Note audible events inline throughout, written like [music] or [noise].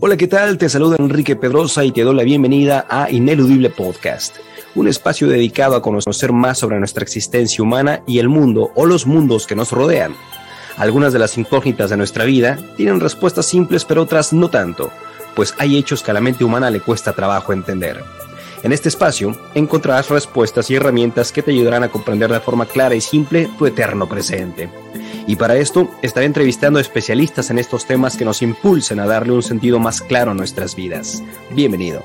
Hola, ¿qué tal? Te saluda Enrique Pedrosa y te doy la bienvenida a Ineludible Podcast, un espacio dedicado a conocer más sobre nuestra existencia humana y el mundo o los mundos que nos rodean. Algunas de las incógnitas de nuestra vida tienen respuestas simples pero otras no tanto, pues hay hechos que a la mente humana le cuesta trabajo entender. En este espacio encontrarás respuestas y herramientas que te ayudarán a comprender de forma clara y simple tu eterno presente. Y para esto estaré entrevistando especialistas en estos temas que nos impulsen a darle un sentido más claro a nuestras vidas. Bienvenido.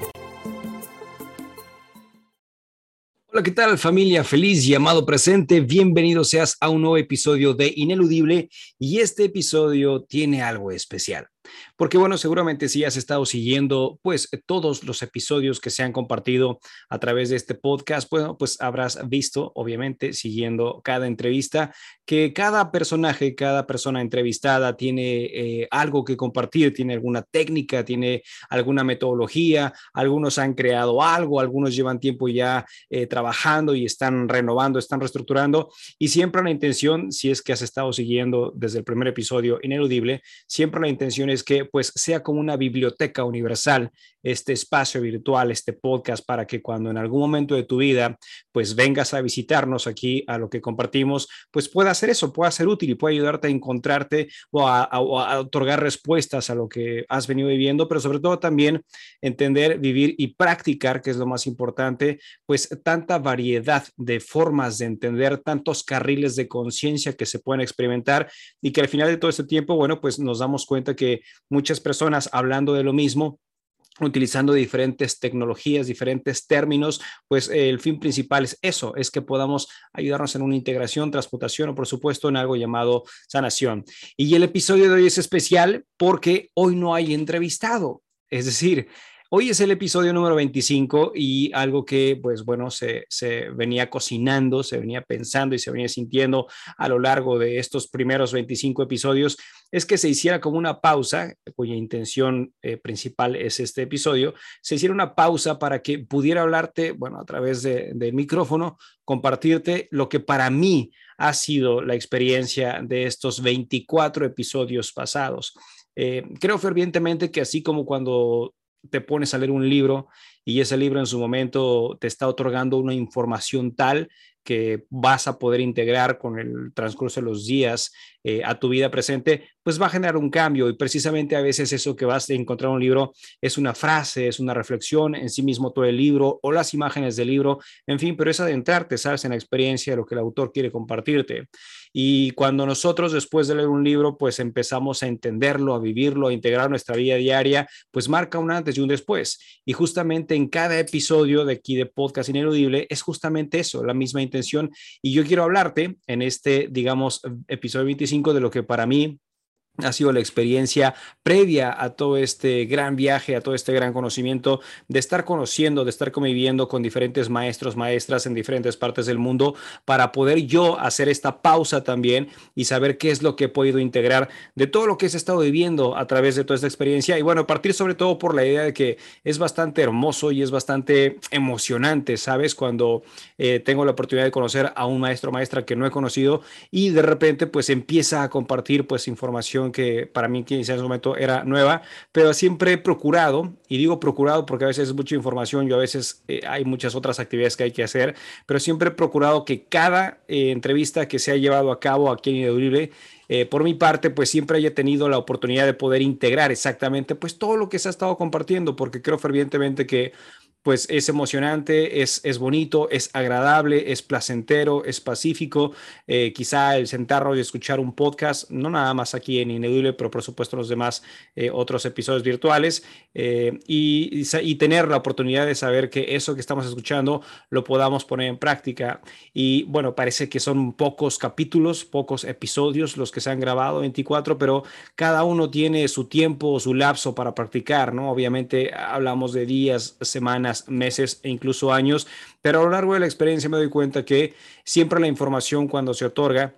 Hola, ¿qué tal familia? Feliz llamado presente. Bienvenido seas a un nuevo episodio de Ineludible y este episodio tiene algo especial. Porque bueno, seguramente si has estado siguiendo pues todos los episodios que se han compartido a través de este podcast, bueno, pues habrás visto, obviamente, siguiendo cada entrevista, que cada personaje, cada persona entrevistada tiene eh, algo que compartir, tiene alguna técnica, tiene alguna metodología, algunos han creado algo, algunos llevan tiempo ya eh, trabajando y están renovando, están reestructurando y siempre la intención, si es que has estado siguiendo desde el primer episodio ineludible, siempre la intención es que pues sea como una biblioteca universal este espacio virtual, este podcast, para que cuando en algún momento de tu vida pues vengas a visitarnos aquí a lo que compartimos, pues pueda hacer eso, pueda ser útil y pueda ayudarte a encontrarte o a, a otorgar respuestas a lo que has venido viviendo, pero sobre todo también entender, vivir y practicar, que es lo más importante, pues tanta variedad de formas de entender, tantos carriles de conciencia que se pueden experimentar y que al final de todo este tiempo, bueno, pues nos damos cuenta que muchas personas hablando de lo mismo utilizando diferentes tecnologías, diferentes términos, pues eh, el fin principal es eso, es que podamos ayudarnos en una integración, transmutación o por supuesto en algo llamado sanación. Y el episodio de hoy es especial porque hoy no hay entrevistado, es decir, Hoy es el episodio número 25 y algo que, pues bueno, se, venía cocinando, se venía pensando y se venía sintiendo a lo largo de estos primeros 25 episodios es que se hiciera como una pausa, cuya intención eh, principal es este episodio, se hiciera una pausa para que pudiera hablarte, bueno, a través del de micrófono, compartirte lo que para mí ha sido la experiencia de estos 24 episodios pasados. Eh, creo fervientemente que así como cuando te pones a leer un libro y ese libro en su momento te está otorgando una información tal que vas a poder integrar con el transcurso de los días eh, a tu vida presente, pues va a generar un cambio y precisamente a veces eso que vas a encontrar en un libro es una frase, es una reflexión en sí mismo todo el libro o las imágenes del libro, en fin, pero es adentrarte, sabes, en la experiencia de lo que el autor quiere compartirte. Y cuando nosotros después de leer un libro, pues empezamos a entenderlo, a vivirlo, a integrar nuestra vida diaria, pues marca un antes y un después. Y justamente en cada episodio de aquí de Podcast Ineludible es justamente eso, la misma intención. Y yo quiero hablarte en este, digamos, episodio 25 de lo que para mí ha sido la experiencia previa a todo este gran viaje, a todo este gran conocimiento, de estar conociendo, de estar conviviendo con diferentes maestros, maestras en diferentes partes del mundo, para poder yo hacer esta pausa también y saber qué es lo que he podido integrar de todo lo que he estado viviendo a través de toda esta experiencia. Y bueno, partir sobre todo por la idea de que es bastante hermoso y es bastante emocionante, ¿sabes? Cuando eh, tengo la oportunidad de conocer a un maestro maestra que no he conocido y de repente pues empieza a compartir pues información que para mí en ese momento era nueva, pero siempre he procurado, y digo procurado porque a veces es mucha información, yo a veces eh, hay muchas otras actividades que hay que hacer, pero siempre he procurado que cada eh, entrevista que se ha llevado a cabo aquí en Ineludible eh, por mi parte, pues siempre haya tenido la oportunidad de poder integrar exactamente pues todo lo que se ha estado compartiendo, porque creo fervientemente que pues es emocionante, es, es bonito, es agradable, es placentero, es pacífico. Eh, quizá el sentarnos y escuchar un podcast, no nada más aquí en Ineduble, pero por supuesto los demás eh, otros episodios virtuales, eh, y, tener la oportunidad de saber que eso que estamos escuchando lo podamos poner en práctica. Y bueno, parece que son pocos capítulos, pocos episodios los que se han grabado, 24, pero cada uno tiene su tiempo, su lapso para practicar, ¿no? Obviamente hablamos de días, semanas meses e incluso años, pero a lo largo de la experiencia me doy cuenta que siempre la información cuando se otorga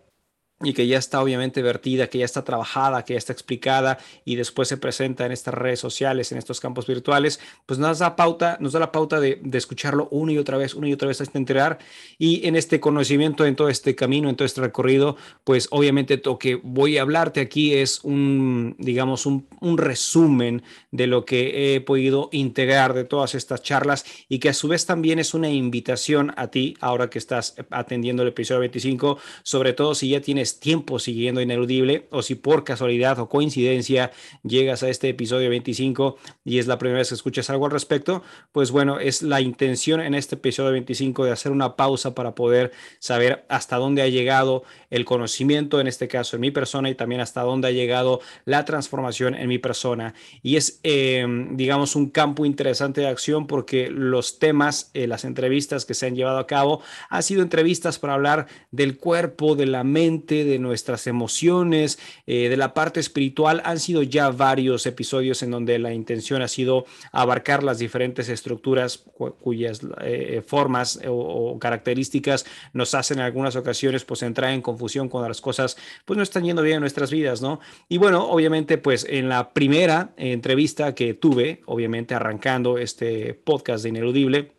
y que ya está obviamente vertida, que ya está trabajada, que ya está explicada y después se presenta en estas redes sociales, en estos campos virtuales, pues nos da pauta, nos da la pauta de, escucharlo una y otra vez, una y otra vez hasta enterar. Y en este conocimiento, en todo este camino, en todo este recorrido, pues obviamente lo que voy a hablarte aquí es un, digamos, un, un resumen de lo que he podido integrar de todas estas charlas y que a su vez también es una invitación a ti, ahora que estás atendiendo el episodio 25, sobre todo si ya tienes tiempo siguiendo Ineludible o si por casualidad o coincidencia llegas a este episodio 25 y es la primera vez que escuchas algo al respecto, pues bueno, es la intención en este episodio 25 de hacer una pausa para poder saber hasta dónde ha llegado el conocimiento, en este caso en mi persona, y también hasta dónde ha llegado la transformación en mi persona. Y es, em, digamos, un campo interesante de acción porque los temas, eh, las entrevistas que se han llevado a cabo, han sido entrevistas para hablar del cuerpo, de la mente, de nuestras emociones, eh, de la parte espiritual. Han sido ya varios episodios en donde la intención ha sido abarcar las diferentes estructuras cuyas eh, formas o, características nos hacen en algunas ocasiones pues entrar en confusión cuando las cosas pues no están yendo bien en nuestras vidas, ¿no? Y bueno, obviamente pues en la primera entrevista que tuve, obviamente arrancando este podcast de Ineludible,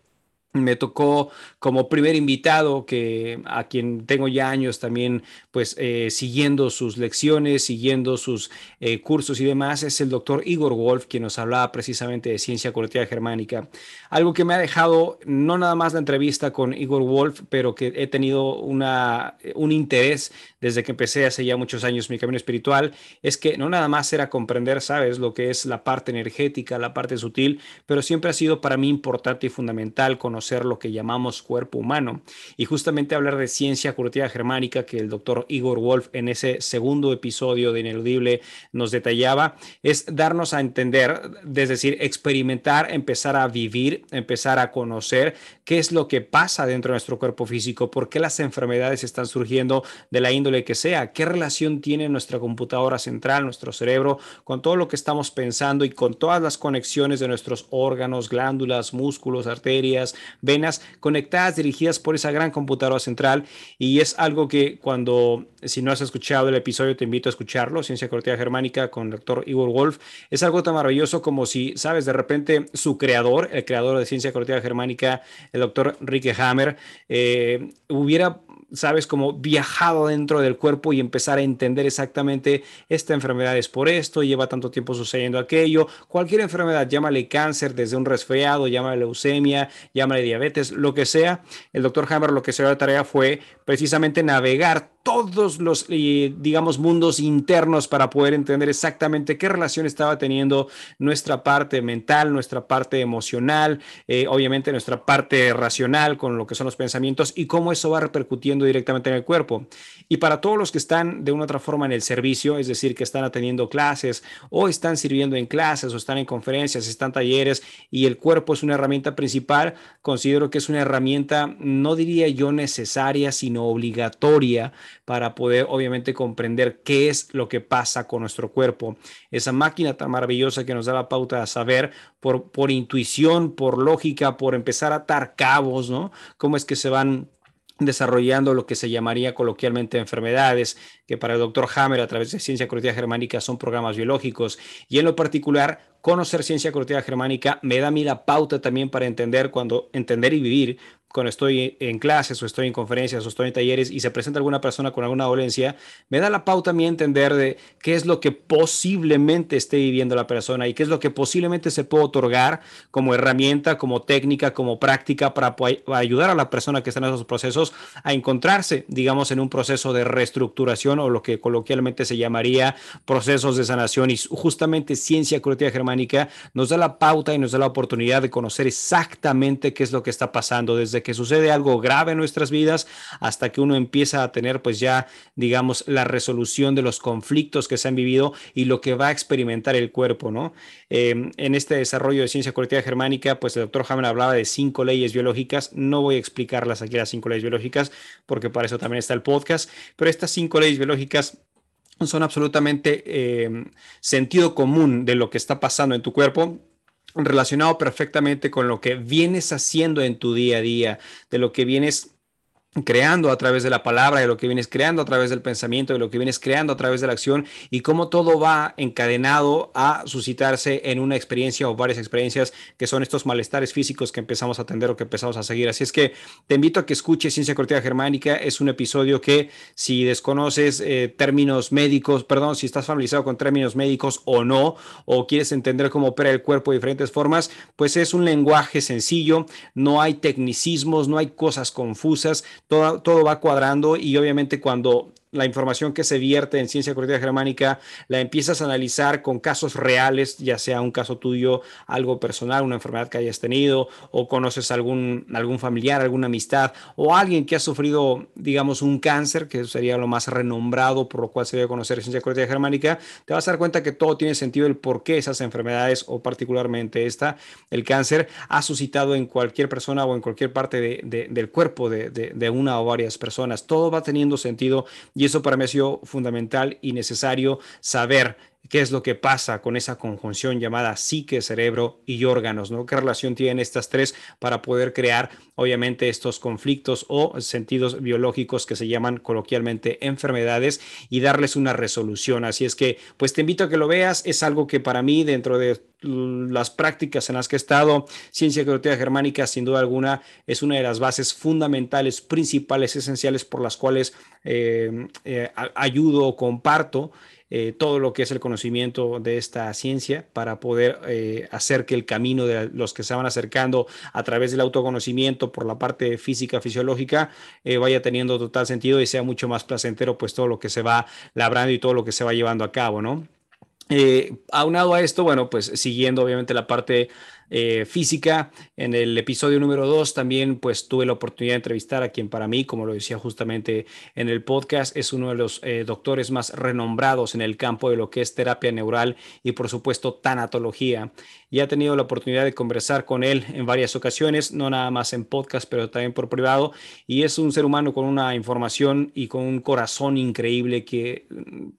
me tocó como primer invitado que a quien tengo ya años también pues eh, siguiendo sus lecciones siguiendo sus eh, cursos y demás es el doctor Igor Wolf quien nos hablaba precisamente de ciencia colectiva germánica. Algo que me ha dejado no nada más la entrevista con Igor Wolf pero que he tenido una un interés desde que empecé hace ya muchos años mi camino espiritual es que no nada más era comprender sabes lo que es la parte energética la parte sutil pero siempre ha sido para mí importante y fundamental conocer lo que llamamos cuerpo humano. Y justamente hablar de ciencia curativa germánica que el doctor Igor Wolf en ese segundo episodio de Ineludible nos detallaba, es darnos a entender, es decir, experimentar, empezar a vivir, empezar a conocer qué es lo que pasa dentro de nuestro cuerpo físico, por qué las enfermedades están surgiendo de la índole que sea, qué relación tiene nuestra computadora central, nuestro cerebro, con todo lo que estamos pensando y con todas las conexiones de nuestros órganos, glándulas, músculos, arterias, venas conectadas, dirigidas por esa gran computadora central. Y es algo que cuando, si no has escuchado el episodio, te invito a escucharlo, Ciencia Corteza Germánica con el doctor Igor Wolf. Es algo tan maravilloso como si, sabes, de repente su creador, el creador de Ciencia Corteza Germánica, el doctor Rick Hammer, eh, hubiera sabes, como viajado dentro del cuerpo y empezar a entender exactamente esta enfermedad es por esto, lleva tanto tiempo sucediendo aquello, cualquier enfermedad, llámale cáncer, desde un resfriado, llámale leucemia, llámale diabetes, lo que sea, el doctor Hammer lo que se dio de tarea fue precisamente navegar todos los, eh, digamos, mundos internos para poder entender exactamente qué relación estaba teniendo nuestra parte mental, nuestra parte emocional, eh, obviamente nuestra parte racional con lo que son los pensamientos y cómo eso va repercutiendo directamente en el cuerpo. Y para todos los que están de una otra forma en el servicio, es decir, que están atendiendo clases o están sirviendo en clases o están en conferencias, están talleres y el cuerpo es una herramienta principal, considero que es una herramienta, no diría yo necesaria, sino obligatoria para poder obviamente comprender qué es lo que pasa con nuestro cuerpo. Esa máquina tan maravillosa que nos da la pauta a saber por, por intuición, por lógica, por empezar a atar cabos, ¿no? Cómo es que se van desarrollando lo que se llamaría coloquialmente enfermedades, que para el doctor Hammer a través de ciencia curativa germánica son programas biológicos y en lo particular conocer ciencia curativa germánica me da a mí la pauta también para entender cuando entender y vivir cuando estoy en clases o estoy en conferencias o estoy en talleres y se presenta alguna persona con alguna dolencia, me da la pauta a mí entender de qué es lo que posiblemente esté viviendo la persona y qué es lo que posiblemente se puede otorgar como herramienta, como técnica, como práctica para, ayudar a la persona que está en esos procesos a encontrarse, digamos, en un proceso de reestructuración o lo que coloquialmente se llamaría procesos de sanación. Y justamente ciencia curativa germánica nos da la pauta y nos da la oportunidad de conocer exactamente qué es lo que está pasando desde que sucede algo grave en nuestras vidas hasta que uno empieza a tener pues ya digamos la resolución de los conflictos que se han vivido y lo que va a experimentar el cuerpo, ¿no? Em, en este desarrollo de ciencia colectiva germánica pues el doctor Hammer hablaba de cinco leyes biológicas, no voy a explicarlas aquí las cinco leyes biológicas porque para eso también está el podcast, pero estas cinco leyes biológicas son absolutamente em, sentido común de lo que está pasando en tu cuerpo relacionado perfectamente con lo que vienes haciendo en tu día a día, de lo que vienes creando a través de la palabra, de lo que vienes creando a través del pensamiento, de lo que vienes creando a través de la acción y cómo todo va encadenado a suscitarse en una experiencia o varias experiencias que son estos malestares físicos que empezamos a atender o que empezamos a seguir. Así es que te invito a que escuches Ciencia Cortiva Germánica. Es un episodio que si desconoces eh, términos médicos, perdón, si estás familiarizado con términos médicos o no, o quieres entender cómo opera el cuerpo de diferentes formas, pues es un lenguaje sencillo, no hay tecnicismos, no hay cosas confusas todo, va cuadrando y obviamente cuando la información que se vierte en ciencia cognitiva germánica la empiezas a analizar con casos reales, ya sea un caso tuyo, algo personal, una enfermedad que hayas tenido, o conoces algún, algún familiar, alguna amistad, o alguien que ha sufrido, digamos, un cáncer, que sería lo más renombrado por lo cual se debe conocer ciencia cognitiva germánica, te vas a dar cuenta que todo tiene sentido el por qué esas enfermedades, o particularmente esta, el cáncer, ha suscitado en cualquier persona o en cualquier parte del cuerpo de, de una o varias personas. Todo va teniendo sentido y eso para mí ha sido fundamental y necesario saber qué es lo que pasa con esa conjunción llamada psique, cerebro y órganos, ¿no? ¿Qué relación tienen estas tres para poder crear, obviamente, estos conflictos o sentidos biológicos que se llaman coloquialmente enfermedades y darles una resolución? Así es que, pues te invito a que lo veas, es algo que para mí, dentro de las prácticas en las que he estado, ciencia cognitiva germánica, sin duda alguna, es una de las bases fundamentales, principales, esenciales por las cuales eh, eh, ayudo o comparto eh, todo lo que es el conocimiento de esta ciencia para poder eh, hacer que el camino de los que se van acercando a través del autoconocimiento por la parte física, fisiológica, eh, vaya teniendo total sentido y sea mucho más placentero pues todo lo que se va labrando y todo lo que se va llevando a cabo, ¿no? aunado a esto, bueno, pues siguiendo obviamente la parte eh, física. En el episodio número 2 también pues tuve la oportunidad de entrevistar a quien para mí, como lo decía justamente en el podcast, es uno de los eh, doctores más renombrados en el campo de lo que es terapia neural y por supuesto tanatología. Ya he tenido la oportunidad de conversar con él en varias ocasiones, no nada más en podcast, pero también por privado. Y es un ser humano con una información y con un corazón increíble que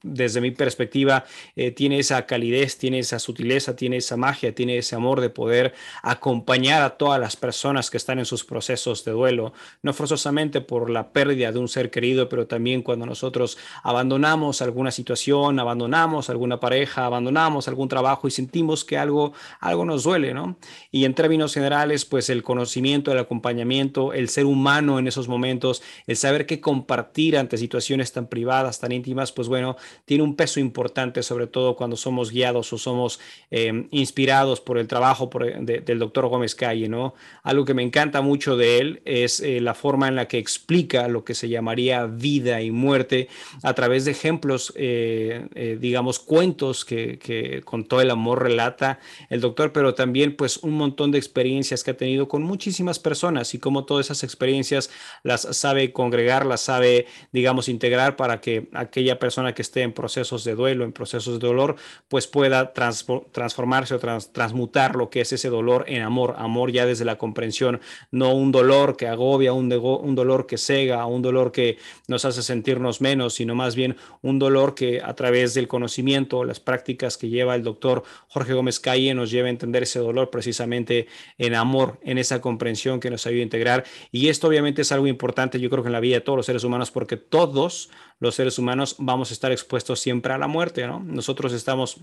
desde mi perspectiva eh, tiene esa calidez, tiene esa sutileza, tiene esa magia, tiene ese amor de poder acompañar a todas las personas que están en sus procesos de duelo, no forzosamente por la pérdida de un ser querido, pero también cuando nosotros abandonamos alguna situación, abandonamos alguna pareja, abandonamos algún trabajo y sentimos que algo, algo nos duele, ¿no? Y en términos generales, pues el conocimiento, el acompañamiento, el ser humano en esos momentos, el saber qué compartir ante situaciones tan privadas, tan íntimas, pues bueno, tiene un peso importante, sobre todo cuando somos guiados o somos eh, inspirados por el trabajo, por del doctor Gómez Calle, ¿no? Algo que me encanta mucho de él es eh, la forma en la que explica lo que se llamaría vida y muerte a través de ejemplos, eh, digamos, cuentos que, que, con todo el amor relata el doctor, pero también pues un montón de experiencias que ha tenido con muchísimas personas y cómo todas esas experiencias las sabe congregar, las sabe, digamos, integrar para que aquella persona que esté en procesos de duelo, en procesos de dolor, pues pueda transformarse o transmutar lo que es ese dolor en amor, amor ya desde la comprensión, no un dolor que agobia, un, un dolor que cega, un dolor que nos hace sentirnos menos, sino más bien un dolor que a través del conocimiento, las prácticas que lleva el doctor Jorge Gómez Calle nos lleva a entender ese dolor precisamente en amor, en esa comprensión que nos ayuda a integrar. Y esto obviamente es algo importante, yo creo que en la vida de todos los seres humanos, porque todos los seres humanos vamos a estar expuestos siempre a la muerte, ¿no? Nosotros estamos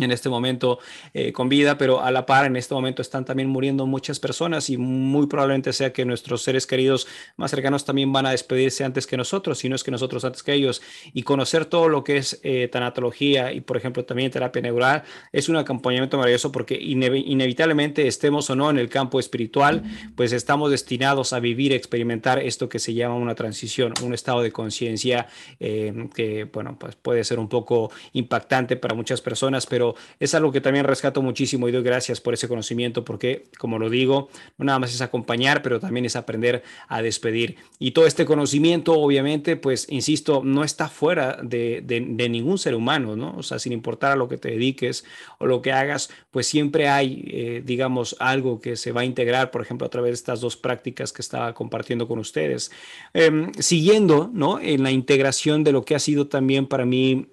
en este momento eh, con vida, pero a la par en este momento están también muriendo muchas personas y muy probablemente sea que nuestros seres queridos más cercanos también van a despedirse antes que nosotros, si no es que nosotros antes que ellos. Y conocer todo lo que es eh, tanatología y, por ejemplo, también terapia neural es un acompañamiento maravilloso porque inevitablemente estemos o no en el campo espiritual, pues estamos destinados a vivir, experimentar esto que se llama una transición, un estado de conciencia eh, que, bueno, pues puede ser un poco impactante para muchas personas, pero es algo que también rescato muchísimo y doy gracias por ese conocimiento porque, como lo digo, no nada más es acompañar, pero también es aprender a despedir. Y todo este conocimiento, obviamente, pues, insisto, no está fuera de, ningún ser humano, ¿no? O sea, sin importar a lo que te dediques o lo que hagas, pues siempre hay, eh, digamos, algo que se va a integrar, por ejemplo, a través de estas dos prácticas que estaba compartiendo con ustedes. Em, siguiendo, ¿no? En la integración de lo que ha sido también para mí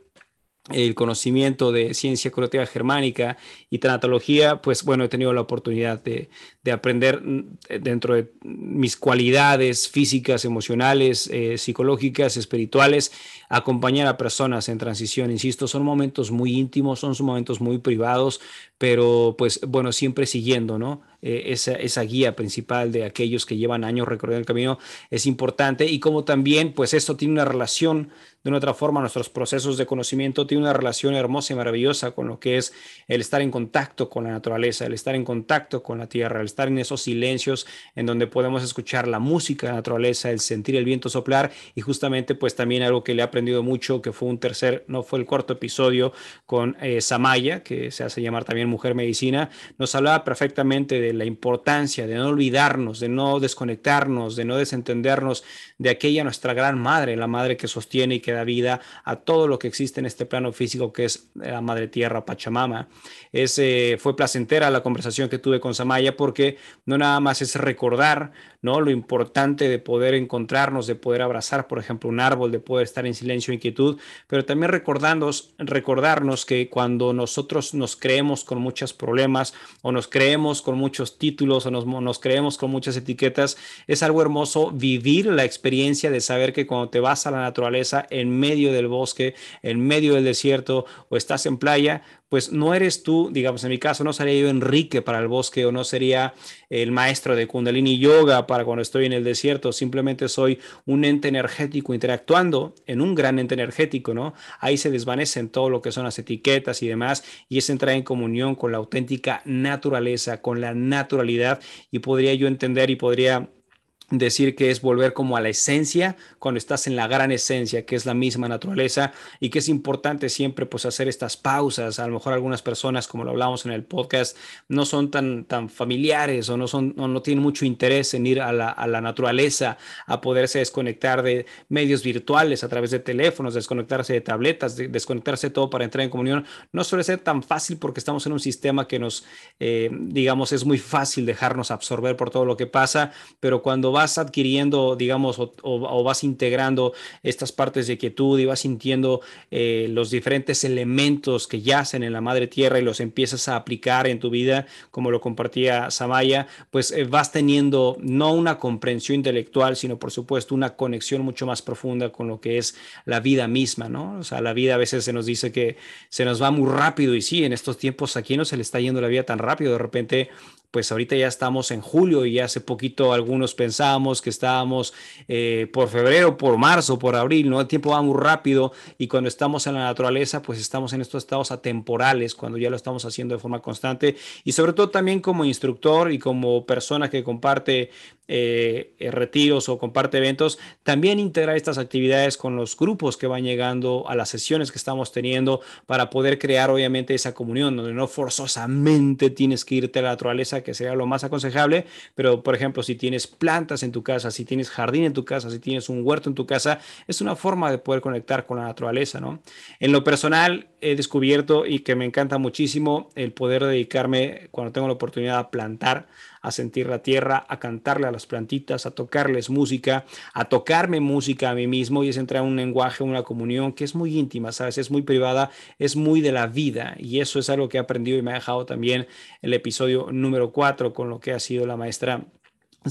el conocimiento de ciencia curativa germánica y tanatología, pues bueno, he tenido la oportunidad de, aprender mm, dentro de mis cualidades físicas, emocionales, eh, psicológicas, espirituales, acompañar a personas en transición. Insisto, son momentos muy íntimos, son momentos muy privados, pero pues bueno, siempre siguiendo, ¿no? Eh, esa, esa, guía principal de aquellos que llevan años recorriendo el camino es importante y como también pues esto tiene una relación de una otra forma, nuestros procesos de conocimiento tienen una relación hermosa y maravillosa con lo que es el estar en contacto con la naturaleza, el estar en contacto con la tierra, el estar en esos silencios en donde podemos escuchar la música de la naturaleza, el sentir el viento soplar y justamente pues también algo que le he aprendido mucho, que fue un tercer, no fue el cuarto episodio con eh, Samaya, que se hace llamar también Mujer Medicina, nos hablaba perfectamente de la importancia de no olvidarnos, de no desconectarnos, de no desentendernos de aquella nuestra gran madre, la madre que sostiene y que vida a todo lo que existe en este plano físico que es la madre tierra, Pachamama. Es, fue placentera la conversación que tuve con Samaya porque no nada más es recordar ¿no? lo importante de poder encontrarnos, de poder abrazar, por ejemplo, un árbol, de poder estar en silencio e inquietud, pero también recordarnos, recordarnos que cuando nosotros nos creemos con muchos problemas o nos creemos con muchos títulos o nos, nos creemos con muchas etiquetas, es algo hermoso vivir la experiencia de saber que cuando te vas a la naturaleza, en medio del bosque, en medio del desierto o estás en playa, pues no eres tú, digamos, en mi caso no sería yo Enrique para el bosque o no sería el maestro de Kundalini Yoga para cuando estoy en el desierto, simplemente soy un ente energético interactuando en un gran ente energético, ¿no? Ahí se desvanecen todo lo que son las etiquetas y demás y es entrar en comunión con la auténtica naturaleza, con la naturalidad y podría yo entender y podría decir que es volver como a la esencia cuando estás en la gran esencia que es la misma naturaleza y que es importante siempre pues hacer estas pausas. A lo mejor algunas personas como lo hablamos en el podcast no son tan tan familiares o no son no tienen mucho interés en ir a la, a la naturaleza a poderse desconectar de medios virtuales a través de teléfonos desconectarse de tabletas desconectarse de todo para entrar en comunión. No suele ser tan fácil porque estamos en un sistema que nos eh, digamos es muy fácil dejarnos absorber por todo lo que pasa pero cuando vas adquiriendo, digamos, o, vas integrando estas partes de quietud y vas sintiendo eh, los diferentes elementos que yacen en la madre tierra y los empiezas a aplicar en tu vida, como lo compartía Samaya, pues eh, vas teniendo no una comprensión intelectual, sino por supuesto una conexión mucho más profunda con lo que es la vida misma, ¿no? O sea, la vida a veces se nos dice que se nos va muy rápido y sí, en estos tiempos aquí no se le está yendo la vida tan rápido, de repente pues ahorita ya estamos en julio y hace poquito algunos pensábamos que estábamos eh, por febrero, por marzo, por abril, ¿no? El tiempo va muy rápido y cuando estamos en la naturaleza, pues estamos en estos estados atemporales, cuando ya lo estamos haciendo de forma constante y sobre todo también como instructor y como persona que comparte eh, eh, retiros o comparte eventos, también integrar estas actividades con los grupos que van llegando a las sesiones que estamos teniendo para poder crear obviamente esa comunión donde no forzosamente tienes que irte a la naturaleza, que sería lo más aconsejable, pero por ejemplo, si tienes plantas en tu casa, si tienes jardín en tu casa, si tienes un huerto en tu casa, es una forma de poder conectar con la naturaleza, ¿no? En lo personal he descubierto y que me encanta muchísimo el poder dedicarme cuando tengo la oportunidad a plantar a sentir la tierra, a cantarle a las plantitas, a tocarles música, a tocarme música a mí mismo y es entrar en un lenguaje, una comunión que es muy íntima, ¿sabes? Es muy privada, es muy de la vida y eso es algo que he aprendido y me ha dejado también el episodio número 4 con lo que ha sido la maestra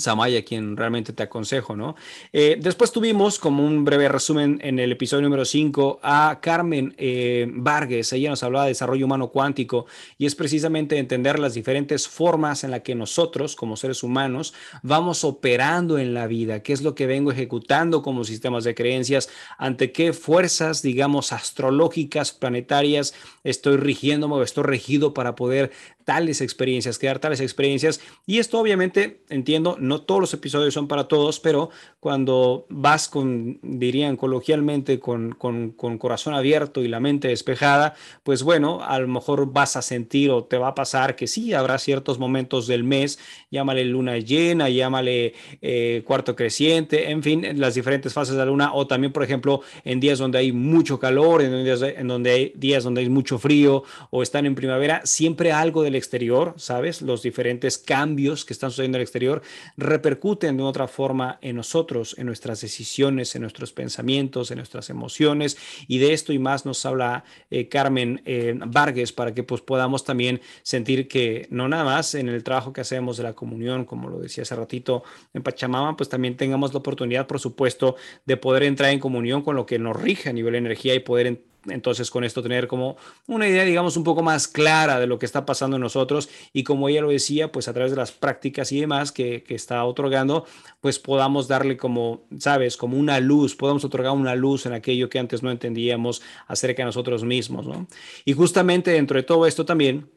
Samaya, quien realmente te aconsejo, ¿no? Eh, después tuvimos, como un breve resumen en el episodio número 5, a Carmen eh, Vargas. Ella nos hablaba de desarrollo humano cuántico y es precisamente entender las diferentes formas en las que nosotros, como seres humanos, vamos operando en la vida, qué es lo que vengo ejecutando como sistemas de creencias, ante qué fuerzas, digamos, astrológicas, planetarias, estoy rigiéndome o estoy regido para poder tales experiencias, crear tales experiencias. Y esto obviamente, entiendo, no todos los episodios son para todos, pero cuando vas con, dirían coloquialmente, con, con, con, corazón abierto y la mente despejada, pues bueno, a lo mejor vas a sentir o te va a pasar que sí, habrá ciertos momentos del mes, llámale luna llena, llámale eh, cuarto creciente, en fin, las diferentes fases de la luna, o también, por ejemplo, en días donde hay mucho calor, en días, en donde hay días donde hay mucho frío o están en primavera, siempre algo del exterior, ¿sabes? Los diferentes cambios que están sucediendo en el exterior repercuten de otra forma en nosotros, en nuestras decisiones, en nuestros pensamientos, en nuestras emociones. Y de esto y más nos habla eh, Carmen eh, Vargas para que pues podamos también sentir que no nada más en el trabajo que hacemos de la comunión, como lo decía hace ratito en Pachamama, pues también tengamos la oportunidad, por supuesto, de poder entrar en comunión con lo que nos rige a nivel de energía y poder entonces con esto tener como una idea, digamos, un poco más clara de lo que está pasando en nosotros y como ella lo decía, pues a través de las prácticas y demás que, que está otorgando, pues podamos darle como, sabes, como una luz, podamos otorgar una luz en aquello que antes no entendíamos acerca de nosotros mismos, ¿no? Y justamente dentro de todo esto también,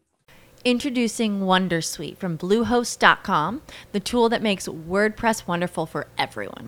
Introducing Wondersuite from Bluehost.com, the tool that makes WordPress wonderful for everyone.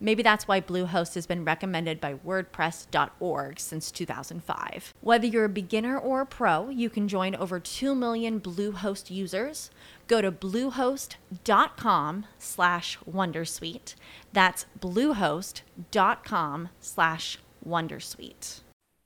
Maybe that's why Bluehost has been recommended by WordPress.org since 2005. Whether you're a beginner or a pro, you can join over 2 million Bluehost users. Go to bluehost.com slash Wondersuite. That's bluehost.com slash Wondersuite.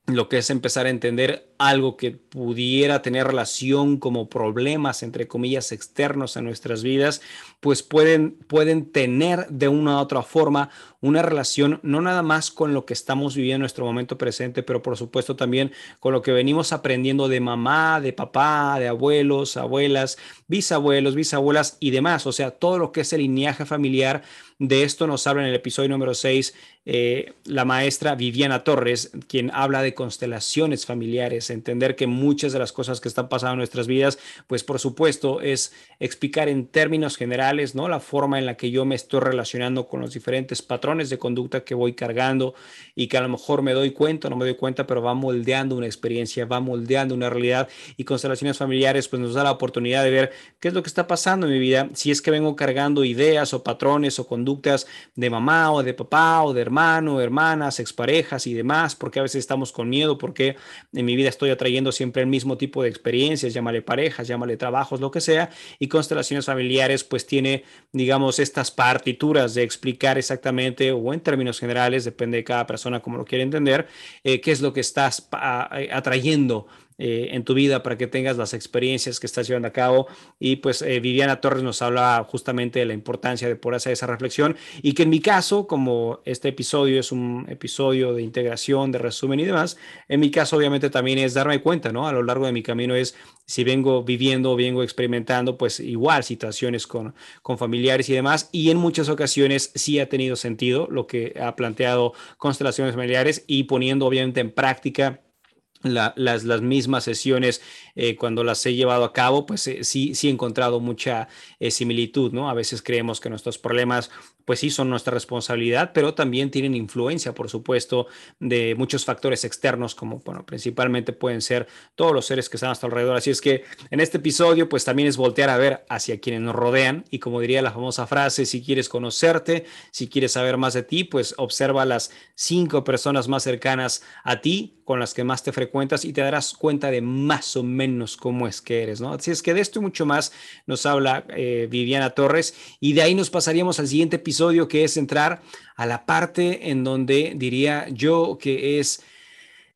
Lo que es empezar a entender algo que pudiera tener relación como problemas, entre comillas, externos a nuestras vidas, pues pueden, pueden tener de una u otra forma una relación no nada más con lo que estamos viviendo en nuestro momento presente, pero por supuesto también con lo que venimos aprendiendo de mamá, de papá, de abuelos, abuelas, bisabuelos, bisabuelas y demás. O sea, todo lo que es el lineaje familiar. De esto nos habla en el episodio número 6 eh, la maestra Viviana Torres, quien habla de constelaciones familiares entender que muchas de las cosas que están pasando en nuestras vidas, pues por supuesto es explicar en términos generales, ¿no? La forma en la que yo me estoy relacionando con los diferentes patrones de conducta que voy cargando y que a lo mejor me doy cuenta, no me doy cuenta, pero va moldeando una experiencia, va moldeando una realidad y constelaciones familiares pues nos da la oportunidad de ver qué es lo que está pasando en mi vida, si es que vengo cargando ideas o patrones o conductas de mamá o de papá o de hermano, hermanas, exparejas y demás, porque a veces estamos con miedo, porque en mi vida estoy atrayendo siempre el mismo tipo de experiencias, llámale parejas, llámale trabajos, lo que sea, y constelaciones familiares pues tiene, digamos, estas partituras de explicar exactamente o en términos generales, depende de cada persona como lo quiere entender, eh, qué es lo que estás atrayendo eh, en tu vida para que tengas las experiencias que estás llevando a cabo. Y pues eh, Viviana Torres nos habla justamente de la importancia de poder hacer esa reflexión y que en mi caso, como este episodio es un episodio de integración, de resumen y demás, en mi caso obviamente también es darme cuenta, ¿no? A lo largo de mi camino es si vengo viviendo o vengo experimentando, pues igual situaciones con, con familiares y demás. Y en muchas ocasiones sí ha tenido sentido lo que ha planteado constelaciones familiares y poniendo obviamente en práctica las, las, mismas sesiones eh, cuando las he llevado a cabo, pues eh, sí, sí he encontrado mucha eh, similitud, ¿no? A veces creemos que nuestros problemas pues sí son nuestra responsabilidad, pero también tienen influencia, por supuesto, de muchos factores externos, como, bueno, principalmente pueden ser todos los seres que están a nuestro alrededor. Así es que en este episodio, pues también es voltear a ver hacia quienes nos rodean y como diría la famosa frase, si quieres conocerte, si quieres saber más de ti, pues observa las cinco personas más cercanas a ti, con las que más te frecuentas y te darás cuenta de más o menos cómo es que eres, ¿no? Así es que de esto y mucho más nos habla eh, Viviana Torres y de ahí nos pasaríamos al siguiente episodio episodio que es entrar a la parte en donde diría yo que es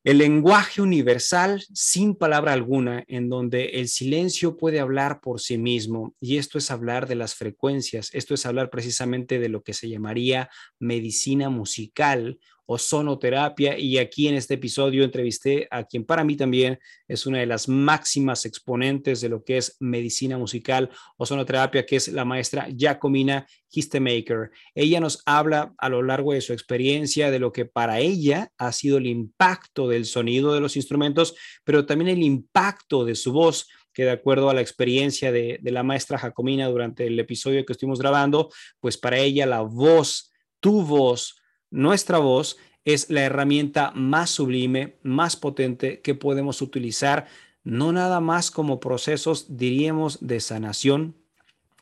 el lenguaje universal sin palabra alguna, en donde el silencio puede hablar por sí mismo. Y esto es hablar de las frecuencias, esto es hablar precisamente de lo que se llamaría medicina musical o sonoterapia. Y aquí en este episodio entrevisté a quien para mí también es una de las máximas exponentes de lo que es medicina musical o sonoterapia, que es la maestra Jacomina Histemaker. Ella nos habla a lo largo de su experiencia de lo que para ella ha sido el impacto del sonido de los instrumentos, pero también el impacto de su voz que de acuerdo a la experiencia de, de, la maestra Jacomina durante el episodio que estuvimos grabando, pues para ella la voz, tu voz, nuestra voz es la herramienta más sublime, más potente que podemos utilizar, no nada más como procesos, diríamos, de sanación,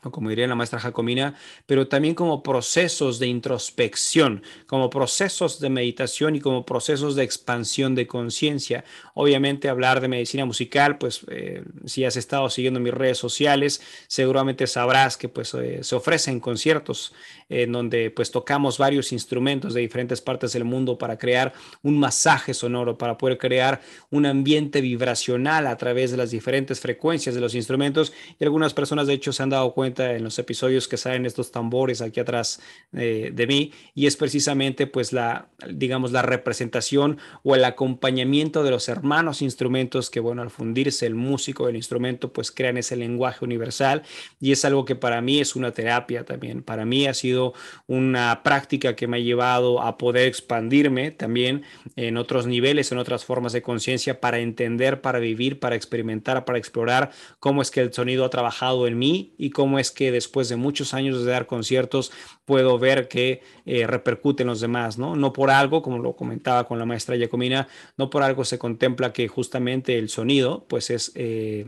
como diría la maestra Jacomina, pero también como procesos de introspección, como procesos de meditación y como procesos de expansión de conciencia. Obviamente hablar de medicina musical, pues eh, si has estado siguiendo mis redes sociales, seguramente sabrás que pues eh, se ofrecen conciertos en donde pues tocamos varios instrumentos de diferentes partes del mundo para crear un masaje sonoro, para poder crear un ambiente vibracional a través de las diferentes frecuencias de los instrumentos y algunas personas de hecho se han dado cuenta en los episodios que salen estos tambores aquí atrás eh, de mí y es precisamente pues la, digamos, la representación o el acompañamiento de los hermanos instrumentos que bueno, al fundirse el músico del instrumento pues crean ese lenguaje universal y es algo que para mí es una terapia también. Para mí ha sido una práctica que me ha llevado a poder expandirme también en otros niveles, en otras formas de conciencia para entender, para vivir, para experimentar, para explorar cómo es que el sonido ha trabajado en mí y cómo es que después de muchos años de dar conciertos puedo ver que eh, repercute en los demás, ¿no? No por algo, como lo comentaba con la maestra Yacomina, no por algo se contempla que justamente el sonido, pues es... Eh,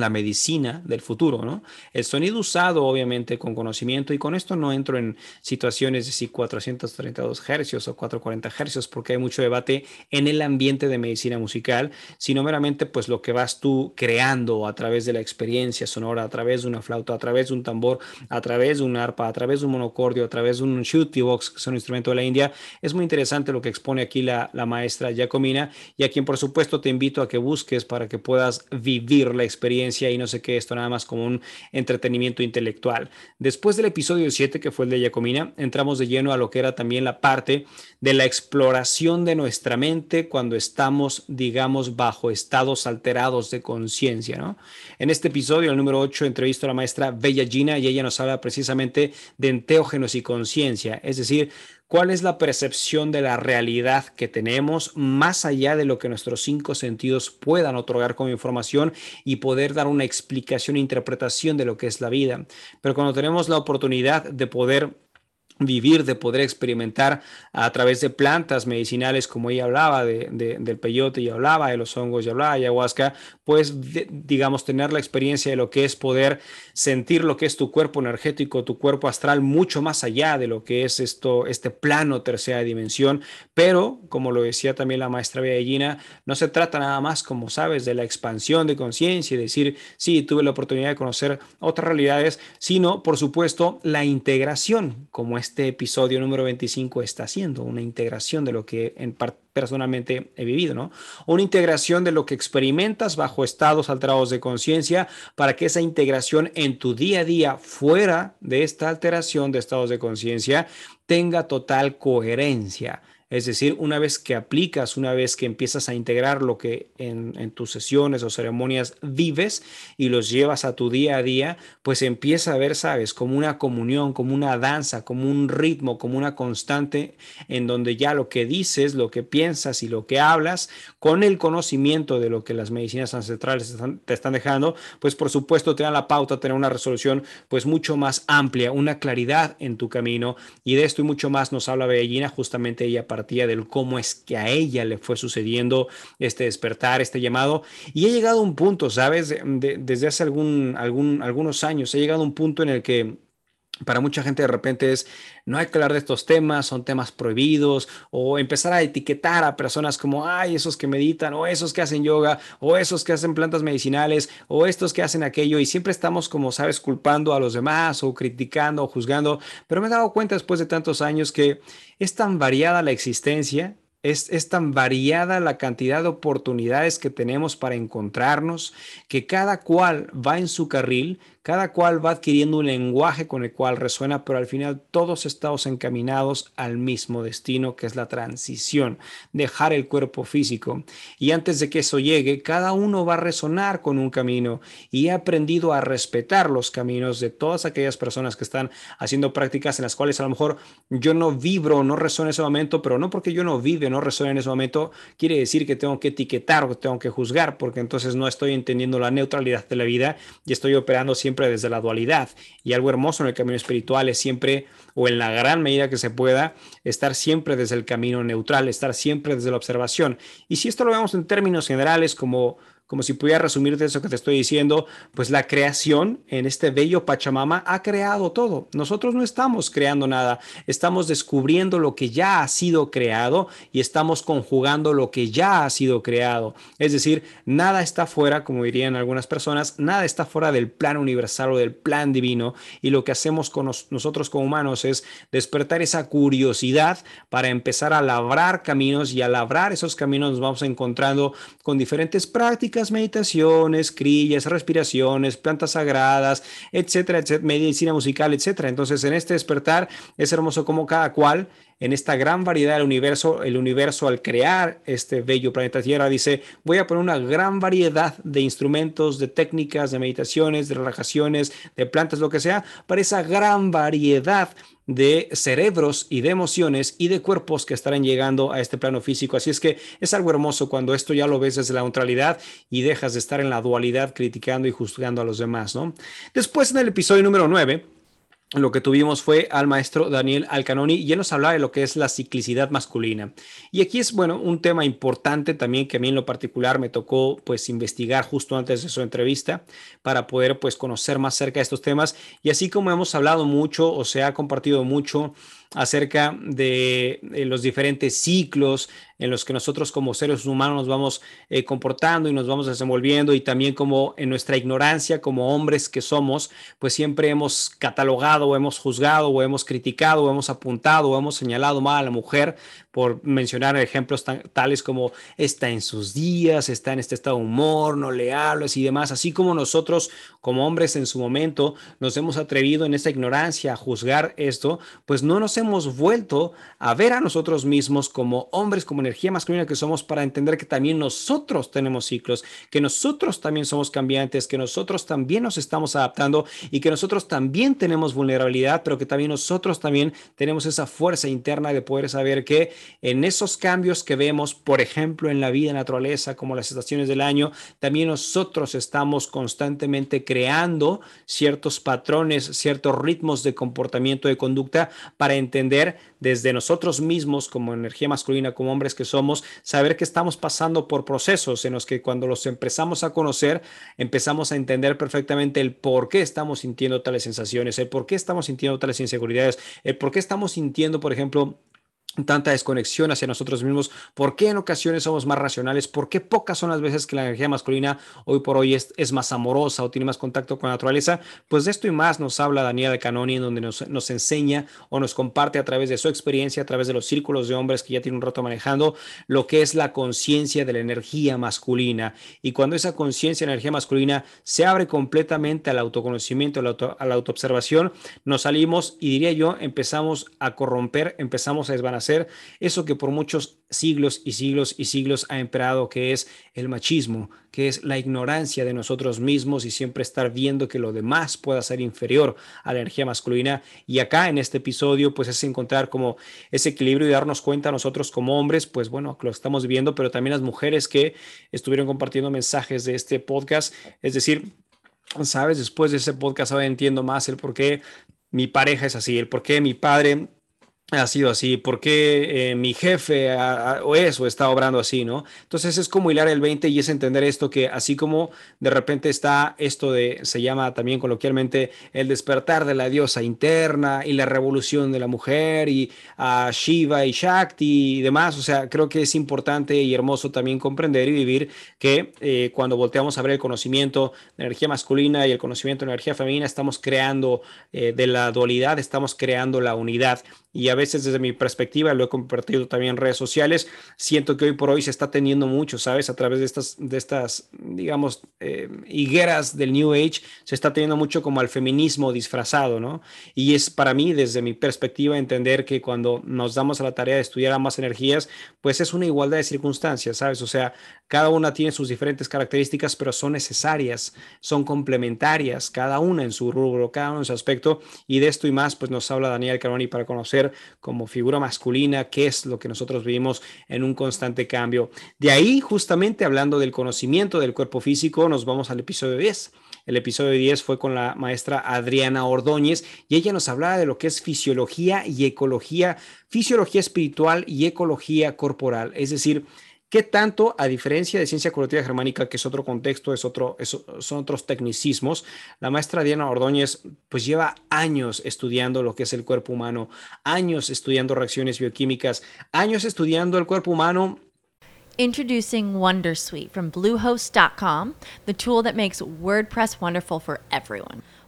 la medicina del futuro, ¿no? El sonido usado, obviamente, con conocimiento, y con esto no entro en situaciones de si 432 hercios o 440 hercios, porque hay mucho debate en el ambiente de medicina musical, sino meramente, pues, lo que vas tú creando a través de la experiencia sonora, a través de una flauta, a través de un tambor, a través de un arpa, a través de un monocordio, a través de un shooty box, que es un instrumento de la India. Es muy interesante lo que expone aquí la, la maestra Giacomina, y a quien, por supuesto, te invito a que busques para que puedas vivir la experiencia y no sé qué, esto nada más como un entretenimiento intelectual. Después del episodio 7, que fue el de Yacomina, entramos de lleno a lo que era también la parte de la exploración de nuestra mente cuando estamos, digamos, bajo estados alterados de conciencia. ¿no? En este episodio, el número 8, entrevisto a la maestra Bella Gina y ella nos habla precisamente de enteógenos y conciencia, es decir, cuál es la percepción de la realidad que tenemos más allá de lo que nuestros cinco sentidos puedan otorgar como información y poder dar una explicación e interpretación de lo que es la vida. Pero cuando tenemos la oportunidad de poder vivir, de poder experimentar a través de plantas medicinales, como ella hablaba de, del peyote y hablaba de los hongos y hablaba ayahuasca, pues digamos tener la experiencia de lo que es poder sentir lo que es tu cuerpo energético, tu cuerpo astral, mucho más allá de lo que es esto, este plano tercera dimensión, pero como lo decía también la maestra Bellina, no se trata nada más, como sabes, de la expansión de conciencia y decir, sí, tuve la oportunidad de conocer otras realidades, sino, por supuesto, la integración, como es este episodio número 25 está haciendo, una integración de lo que en personalmente he vivido, ¿no? Una integración de lo que experimentas bajo estados alterados de conciencia para que esa integración en tu día a día fuera de esta alteración de estados de conciencia tenga total coherencia Es decir, una vez que aplicas, una vez que empiezas a integrar lo que en, tus sesiones o ceremonias vives y los llevas a tu día a día, pues empieza a ver, sabes, como una comunión, como una danza, como un ritmo, como una constante en donde ya lo que dices, lo que piensas y lo que hablas, con el conocimiento de lo que las medicinas ancestrales te están, dejando, pues por supuesto te dan la pauta, tener una resolución pues mucho más amplia, una claridad en tu camino. Y de esto y mucho más nos habla Bellina, justamente ella del cómo es que a ella le fue sucediendo este despertar, este llamado y he llegado a un punto, ¿sabes? desde hace algún, algún, algunos años, he llegado a un punto en el que para mucha gente de repente es, no hay que hablar de estos temas, son temas prohibidos, o empezar a etiquetar a personas como, ay, esos que meditan, o esos que hacen yoga, o esos que hacen plantas medicinales, o estos que hacen aquello, y siempre estamos como, sabes, culpando a los demás, o criticando, o juzgando, pero me he dado cuenta después de tantos años que es tan variada la existencia es, es, tan variada la cantidad de oportunidades que tenemos para encontrarnos que cada cual va en su carril cada cual va adquiriendo un lenguaje con el cual resuena, pero al final todos estamos encaminados al mismo destino, que es la transición, dejar el cuerpo físico. Y antes de que eso llegue, cada uno va a resonar con un camino y he aprendido a respetar los caminos de todas aquellas personas que están haciendo prácticas en las cuales a lo mejor yo no vibro, no resuena en ese momento, pero no porque yo no vive, no resuena en ese momento, quiere decir que tengo que etiquetar o tengo que juzgar, porque entonces no estoy entendiendo la neutralidad de la vida y estoy operando siempre desde la dualidad. Y algo hermoso en el camino espiritual es siempre, o en la gran medida que se pueda, estar siempre desde el camino neutral, estar siempre desde la observación. Y si esto lo vemos en términos generales como como si pudiera resumirte eso que te estoy diciendo, pues la creación en este bello Pachamama ha creado todo. Nosotros no estamos creando nada, estamos descubriendo lo que ya ha sido creado y estamos conjugando lo que ya ha sido creado. Es decir, nada está fuera, como dirían algunas personas, nada está fuera del plan universal o del plan divino y lo que hacemos con nosotros como humanos es despertar esa curiosidad para empezar a labrar caminos y a labrar esos caminos nos vamos encontrando con diferentes prácticas meditaciones, crillas, respiraciones, plantas sagradas, etcétera, etcétera, medicina musical, etcétera. Entonces, en este despertar es hermoso como cada cual en esta gran variedad del universo, el universo al crear este bello planeta Tierra dice, voy a poner una gran variedad de instrumentos, de técnicas, de meditaciones, de relajaciones, de plantas, lo que sea, para esa gran variedad de cerebros y de emociones y de cuerpos que estarán llegando a este plano físico. Así es que es algo hermoso cuando esto ya lo ves desde la neutralidad y dejas de estar en la dualidad criticando y juzgando a los demás, ¿no? Después en el episodio número 9 lo que tuvimos fue al maestro Daniel Alcanoni y él nos hablaba de lo que es la ciclicidad masculina. Y aquí es, bueno, un tema importante también que a mí en lo particular me tocó pues investigar justo antes de su entrevista para poder pues conocer más cerca de estos temas. Y así como hemos hablado mucho o se ha compartido mucho acerca de, los diferentes ciclos en los que nosotros como seres humanos nos vamos eh, comportando y nos vamos desenvolviendo y también como en nuestra ignorancia como hombres que somos, pues siempre hemos catalogado o hemos juzgado o hemos criticado o hemos apuntado o hemos señalado mal a la mujer por mencionar ejemplos tales como está en sus días, está en este estado de humor, no le hablas y demás, así como nosotros como hombres en su momento nos hemos atrevido en esta ignorancia a juzgar esto, pues no nos hemos vuelto a ver a nosotros mismos como hombres, como energía masculina que somos para entender que también nosotros tenemos ciclos, que nosotros también somos cambiantes, que nosotros también nos estamos adaptando y que nosotros también tenemos vulnerabilidad, pero que también nosotros también tenemos esa fuerza interna de poder saber que en esos cambios que vemos, por ejemplo, en la vida naturaleza, como las estaciones del año, también nosotros estamos constantemente creando ciertos patrones, ciertos ritmos de comportamiento, de conducta para entender desde nosotros mismos como energía masculina, como hombres que somos, saber que estamos pasando por procesos en los que cuando los empezamos a conocer, empezamos a entender perfectamente el por qué estamos sintiendo tales sensaciones, el por qué estamos sintiendo tales inseguridades, el por qué estamos sintiendo, por ejemplo, tanta desconexión hacia nosotros mismos, por qué en ocasiones somos más racionales, por qué pocas son las veces que la energía masculina hoy por hoy es, es más amorosa o tiene más contacto con la naturaleza, pues de esto y más nos habla Daniela de Canoni, en donde nos, nos, enseña o nos comparte a través de su experiencia, a través de los círculos de hombres que ya tiene un rato manejando, lo que es la conciencia de la energía masculina. Y cuando esa conciencia de energía masculina se abre completamente al autoconocimiento, a la, auto, autoobservación, nos salimos y diría yo, empezamos a corromper, empezamos a desvanecer eso que por muchos siglos y siglos y siglos ha emperado, que es el machismo, que es la ignorancia de nosotros mismos y siempre estar viendo que lo demás pueda ser inferior a la energía masculina. Y acá en este episodio, pues es encontrar como ese equilibrio y darnos cuenta nosotros como hombres, pues bueno, lo estamos viendo, pero también las mujeres que estuvieron compartiendo mensajes de este podcast, es decir, sabes, después de ese podcast ahora entiendo más el por qué mi pareja es así, el por qué mi padre ha sido así, por qué eh, mi jefe o eso está obrando así, ¿no? Entonces es como hilar el 20 y es entender esto que así como de repente está esto de, se llama también coloquialmente el despertar de la diosa interna y la revolución de la mujer y a Shiva y Shakti y demás, o sea, creo que es importante y hermoso también comprender y vivir que eh, cuando volteamos a ver el conocimiento de energía masculina y el conocimiento de energía femenina, estamos creando eh, de la dualidad, estamos creando la unidad y a veces desde mi perspectiva, lo he compartido también en redes sociales, siento que hoy por hoy se está teniendo mucho, ¿sabes? A través de estas, de estas digamos, eh, higueras del New Age, se está teniendo mucho como al feminismo disfrazado, ¿no? Y es para mí, desde mi perspectiva, entender que cuando nos damos a la tarea de estudiar ambas energías, pues es una igualdad de circunstancias, ¿sabes? O sea, cada una tiene sus diferentes características, pero son necesarias, son complementarias, cada una en su rubro, cada uno en su aspecto, y de esto y más, pues nos habla Daniel Carboni para conocer como figura masculina, qué es lo que nosotros vivimos en un constante cambio. De ahí, justamente hablando del conocimiento del cuerpo físico, nos vamos al episodio 10. El episodio 10 fue con la maestra Adriana Ordóñez y ella nos hablaba de lo que es fisiología y ecología, fisiología espiritual y ecología corporal, es decir, ¿Qué tanto, a diferencia de ciencia curativa germánica, que es otro contexto, es otro, son otros tecnicismos, la maestra Diana Ordóñez pues lleva años estudiando lo que es el cuerpo humano, años estudiando reacciones bioquímicas, años estudiando el cuerpo humano Introducing Wondersuite from Bluehost.com, the tool that makes WordPress wonderful for everyone.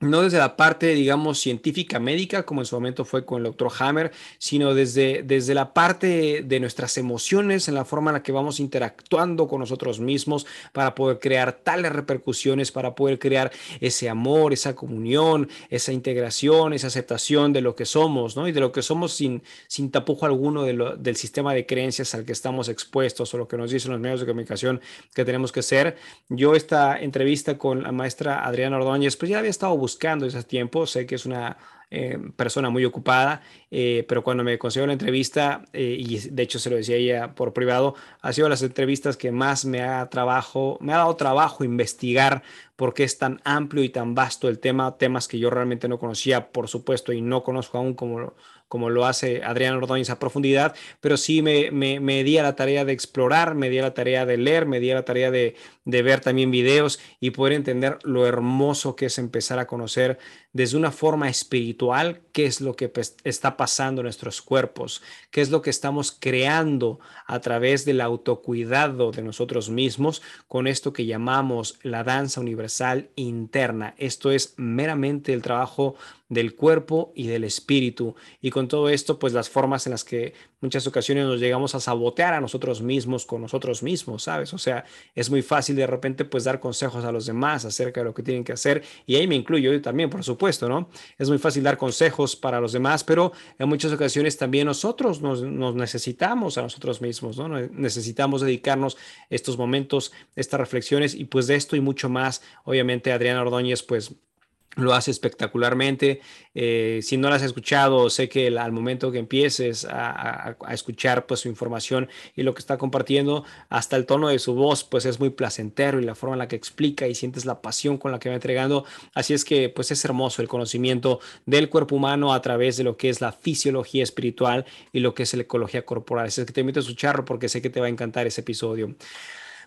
No desde la parte, digamos, científica médica, como en su momento fue con el doctor Hammer, sino desde, desde la parte de nuestras emociones, en la forma en la que vamos interactuando con nosotros mismos para poder crear tales repercusiones, para poder crear ese amor, esa comunión, esa integración, esa aceptación de lo que somos, ¿no? Y de lo que somos sin, sin tapujo alguno del sistema de creencias al que estamos expuestos o lo que nos dicen los medios de comunicación que tenemos que ser. Yo esta entrevista con la maestra Adriana Ordóñez, pues ya había estado ese tiempo. Sé que es una eh, persona muy ocupada, eh, pero cuando me consiguió la entrevista, eh, y de hecho se lo decía ella por privado, ha sido las entrevistas que más me ha, trabajo, me ha dado trabajo investigar porque es tan amplio y tan vasto el tema, temas que yo realmente no conocía, por supuesto, y no conozco aún como como lo hace Adrián Ordóñez a profundidad, pero sí me, me, me, di a la tarea de explorar, me di a la tarea de leer, me di a la tarea de, de ver también videos y poder entender lo hermoso que es empezar a conocer desde una forma espiritual qué es lo que pues, está pasando en nuestros cuerpos, qué es lo que estamos creando a través del autocuidado de nosotros mismos con esto que llamamos la danza universal interna. Esto es meramente el trabajo del cuerpo y del espíritu. Y con todo esto, pues las formas en las que muchas ocasiones nos llegamos a sabotear a nosotros mismos con nosotros mismos, ¿sabes? O sea, es muy fácil de repente pues dar consejos a los demás acerca de lo que tienen que hacer. Y ahí me incluyo yo también, por supuesto, ¿no? Es muy fácil dar consejos para los demás, pero en muchas ocasiones también nosotros nos, nos necesitamos a nosotros mismos, ¿no? Necesitamos dedicarnos estos momentos, estas reflexiones y pues de esto y mucho más, obviamente Adriana Ordóñez pues lo hace espectacularmente. Eh, si no lo has escuchado, sé que al momento que empieces a, escuchar pues su información y lo que está compartiendo, hasta el tono de su voz pues es muy placentero y la forma en la que explica y sientes la pasión con la que va entregando. Así es que pues es hermoso el conocimiento del cuerpo humano a través de lo que es la fisiología espiritual y lo que es la ecología corporal. Así es que te invito a escucharlo porque sé que te va a encantar ese episodio.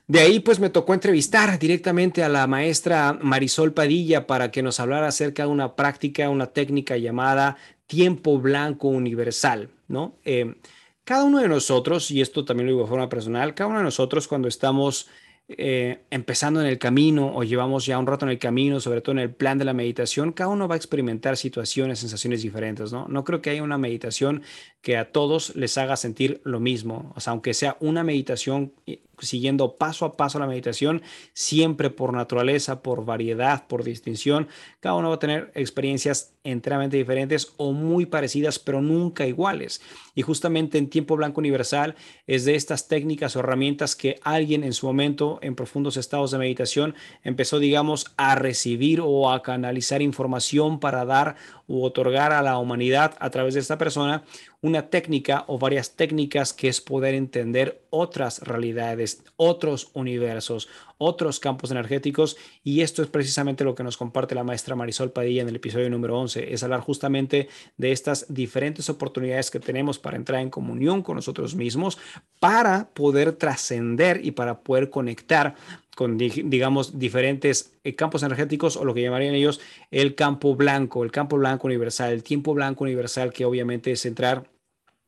De ahí pues me tocó entrevistar directamente a la maestra Marisol Padilla para que nos hablara acerca de una práctica, una técnica llamada tiempo blanco universal, ¿no? Eh, cada uno de nosotros, y esto también lo digo de forma personal, cada uno de nosotros cuando estamos eh, empezando en el camino o llevamos ya un rato en el camino, sobre todo en el plan de la meditación, cada uno va a experimentar situaciones, sensaciones diferentes, ¿no? No creo que haya una meditación que a todos les haga sentir lo mismo, o sea, aunque sea una meditación siguiendo paso a paso la meditación, siempre por naturaleza, por variedad, por distinción. Cada uno va a tener experiencias enteramente diferentes o muy parecidas, pero nunca iguales. Y justamente en tiempo blanco universal es de estas técnicas o herramientas que alguien en su momento, en profundos estados de meditación, empezó, digamos, a recibir o a canalizar información para dar u otorgar a la humanidad a través de esta persona una técnica o varias técnicas que es poder entender otras realidades, otros universos, otros campos energéticos. Y esto es precisamente lo que nos comparte la maestra Marisol Padilla en el episodio número 11, es hablar justamente de estas diferentes oportunidades que tenemos para entrar en comunión con nosotros mismos, para poder trascender y para poder conectar con, digamos, diferentes eh, campos energéticos o lo que llamarían ellos el campo blanco, el campo blanco universal, el tiempo blanco universal que obviamente es entrar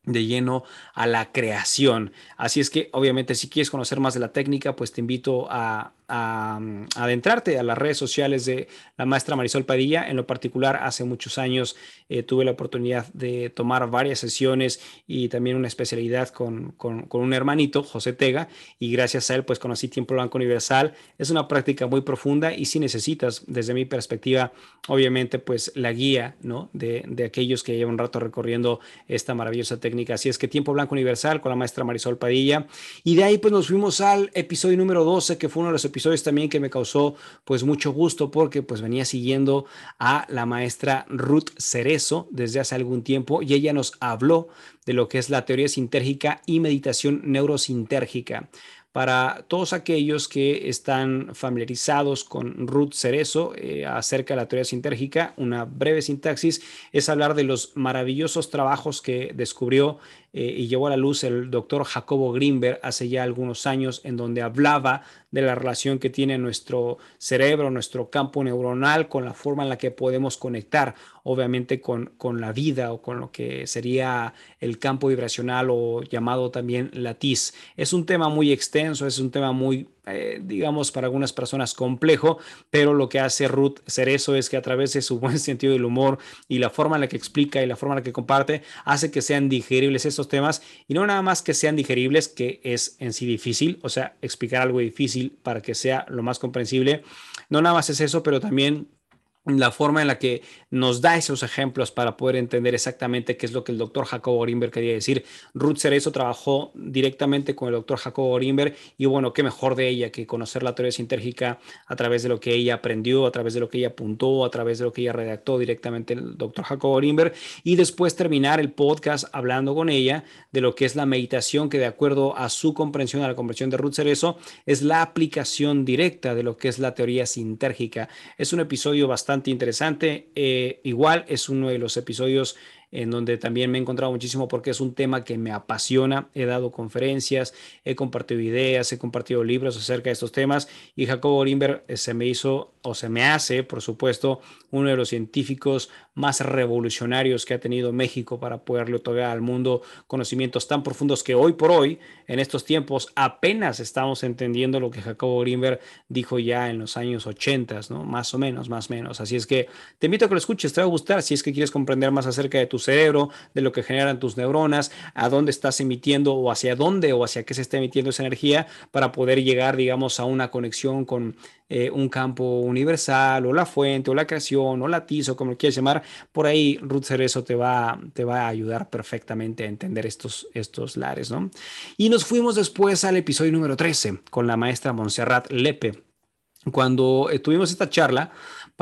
de lleno a la creación. Así es que obviamente si quieres conocer más de la técnica, pues te invito a, a, adentrarte a las redes sociales de la maestra Marisol Padilla. En lo particular, hace muchos años eh, tuve la oportunidad de tomar varias sesiones y también una especialidad con, con, un hermanito, José Tega, y gracias a él pues conocí Tiempo Blanco Universal. Es una práctica muy profunda y si necesitas, desde mi perspectiva, obviamente pues la guía ¿no? de, de aquellos que llevan un rato recorriendo esta maravillosa técnica. Así es que Tiempo Blanco Universal con la maestra Marisol Padilla. Y de ahí pues nos fuimos al episodio número 12, que fue uno de los episodios también que me causó pues mucho gusto porque pues venía siguiendo a la maestra Ruth Cerezo desde hace algún tiempo y ella nos habló de lo que es la teoría sintérgica y meditación neurosintérgica para todos aquellos que están familiarizados con Ruth Cerezo eh, acerca de la teoría sintérgica, una breve sintaxis es hablar de los maravillosos trabajos que descubrió eh, y llevó a la luz el doctor Jacobo Greenberg hace ya algunos años, en donde hablaba de la relación que tiene nuestro cerebro, nuestro campo neuronal, con la forma en la que podemos conectar, obviamente, con, con la vida o con lo que sería el campo vibracional o llamado también latiz. Es un tema muy extenso, es un tema muy eh, digamos, para algunas personas complejo, pero lo que hace Ruth eso es que a través de su buen [laughs] sentido del humor y la forma en la que explica y la forma en la que comparte, hace que sean digeribles estos temas y no nada más que sean digeribles, que es en sí difícil, o sea, explicar algo difícil para que sea lo más comprensible. No nada más es eso, pero también la forma en la que nos da esos ejemplos para poder entender exactamente qué es lo que el doctor Jacobo Grimberg quería decir. Ruth Cerezo trabajó directamente con el doctor Jacobo Grimberg y bueno, qué mejor de ella que conocer la teoría sintérgica a través de lo que ella aprendió, a través de lo que ella apuntó, a través de lo que ella redactó directamente el doctor Jacobo Grimberg y después terminar el podcast hablando con ella de lo que es la meditación que de acuerdo a su comprensión, a la comprensión de Ruth Cerezo, es la aplicación directa de lo que es la teoría sintérgica. Es un episodio bastante interesante. Eh, igual es uno de los episodios en donde también me he encontrado muchísimo porque es un tema que me apasiona. He dado conferencias, he compartido ideas, he compartido libros acerca de estos temas y Jacobo Grimberg eh, se me hizo o se me hace, por supuesto, uno de los científicos más revolucionarios que ha tenido México para poderle otorgar al mundo conocimientos tan profundos que hoy por hoy, en estos tiempos, apenas estamos entendiendo lo que Jacobo Greenberg dijo ya en los años 80, ¿no? Más o menos, más o menos. Así es que te invito a que lo escuches, te va a gustar si es que quieres comprender más acerca de tu cerebro, de lo que generan tus neuronas, a dónde estás emitiendo o hacia dónde o hacia qué se está emitiendo esa energía para poder llegar, digamos, a una conexión con eh, un campo universal o la fuente o la creación o la tizo, como lo quieras llamar. Por ahí Ruth Cerezo te va, te va a ayudar perfectamente a entender estos, estos lares, ¿no? Y nos fuimos después al episodio número 13 con la maestra Montserrat Lepe. Cuando eh, tuvimos esta charla,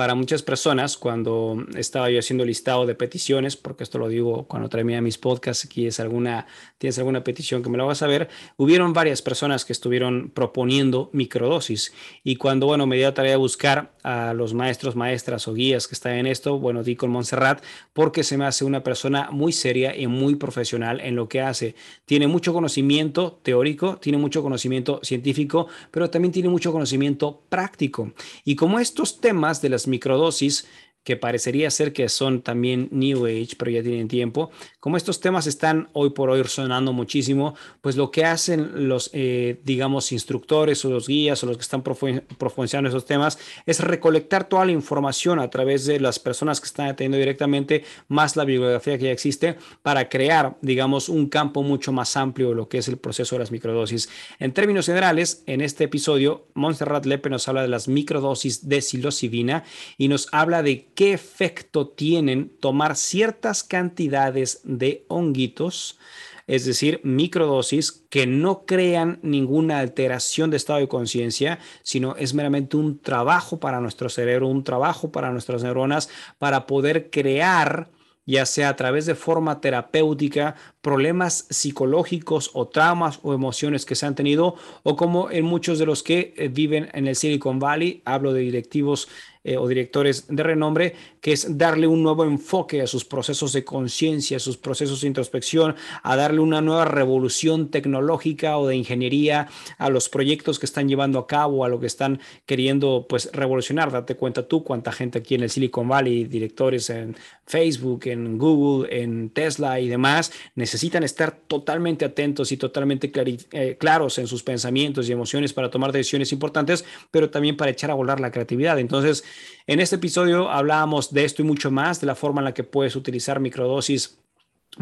para muchas personas cuando estaba yo haciendo listado de peticiones, porque esto lo digo cuando traía mis podcasts, aquí es alguna, tienes alguna petición que me lo vas a ver, hubieron varias personas que estuvieron proponiendo microdosis y cuando, bueno, me dio la tarea de buscar a los maestros, maestras o guías que están en esto, bueno, di con Montserrat porque se me hace una persona muy seria y muy profesional en lo que hace. Tiene mucho conocimiento teórico, tiene mucho conocimiento científico, pero también tiene mucho conocimiento práctico. Y como estos temas de las microdosis que parecería ser que son también New Age, pero ya tienen tiempo. Como estos temas están hoy por hoy sonando muchísimo, pues lo que hacen los, eh, digamos, instructores o los guías o los que están profundizando esos temas es recolectar toda la información a través de las personas que están atendiendo directamente, más la bibliografía que ya existe, para crear, digamos, un campo mucho más amplio de lo que es el proceso de las microdosis. En términos generales, en este episodio, Montserrat Lepe nos habla de las microdosis de psilocibina y nos habla de qué efecto tienen tomar ciertas cantidades de honguitos, es decir, microdosis que no crean ninguna alteración de estado de conciencia, sino es meramente un trabajo para nuestro cerebro, un trabajo para nuestras neuronas, para poder crear ya sea a través de forma terapéutica, problemas psicológicos o traumas o emociones que se han tenido, o como en muchos de los que eh, viven en el Silicon Valley, hablo de directivos eh, o directores de renombre, que es darle un nuevo enfoque a sus procesos de conciencia, a sus procesos de introspección, a darle una nueva revolución tecnológica o de ingeniería a los proyectos que están llevando a cabo, a lo que están queriendo pues revolucionar. Date cuenta tú cuánta gente aquí en el Silicon Valley, directores en Facebook, en Google, en Tesla y demás, necesitan estar totalmente atentos y totalmente eh, claros en sus pensamientos y emociones para tomar decisiones importantes, pero también para echar a volar la creatividad. Entonces, en este episodio hablábamos de esto y mucho más, de la forma en la que puedes utilizar microdosis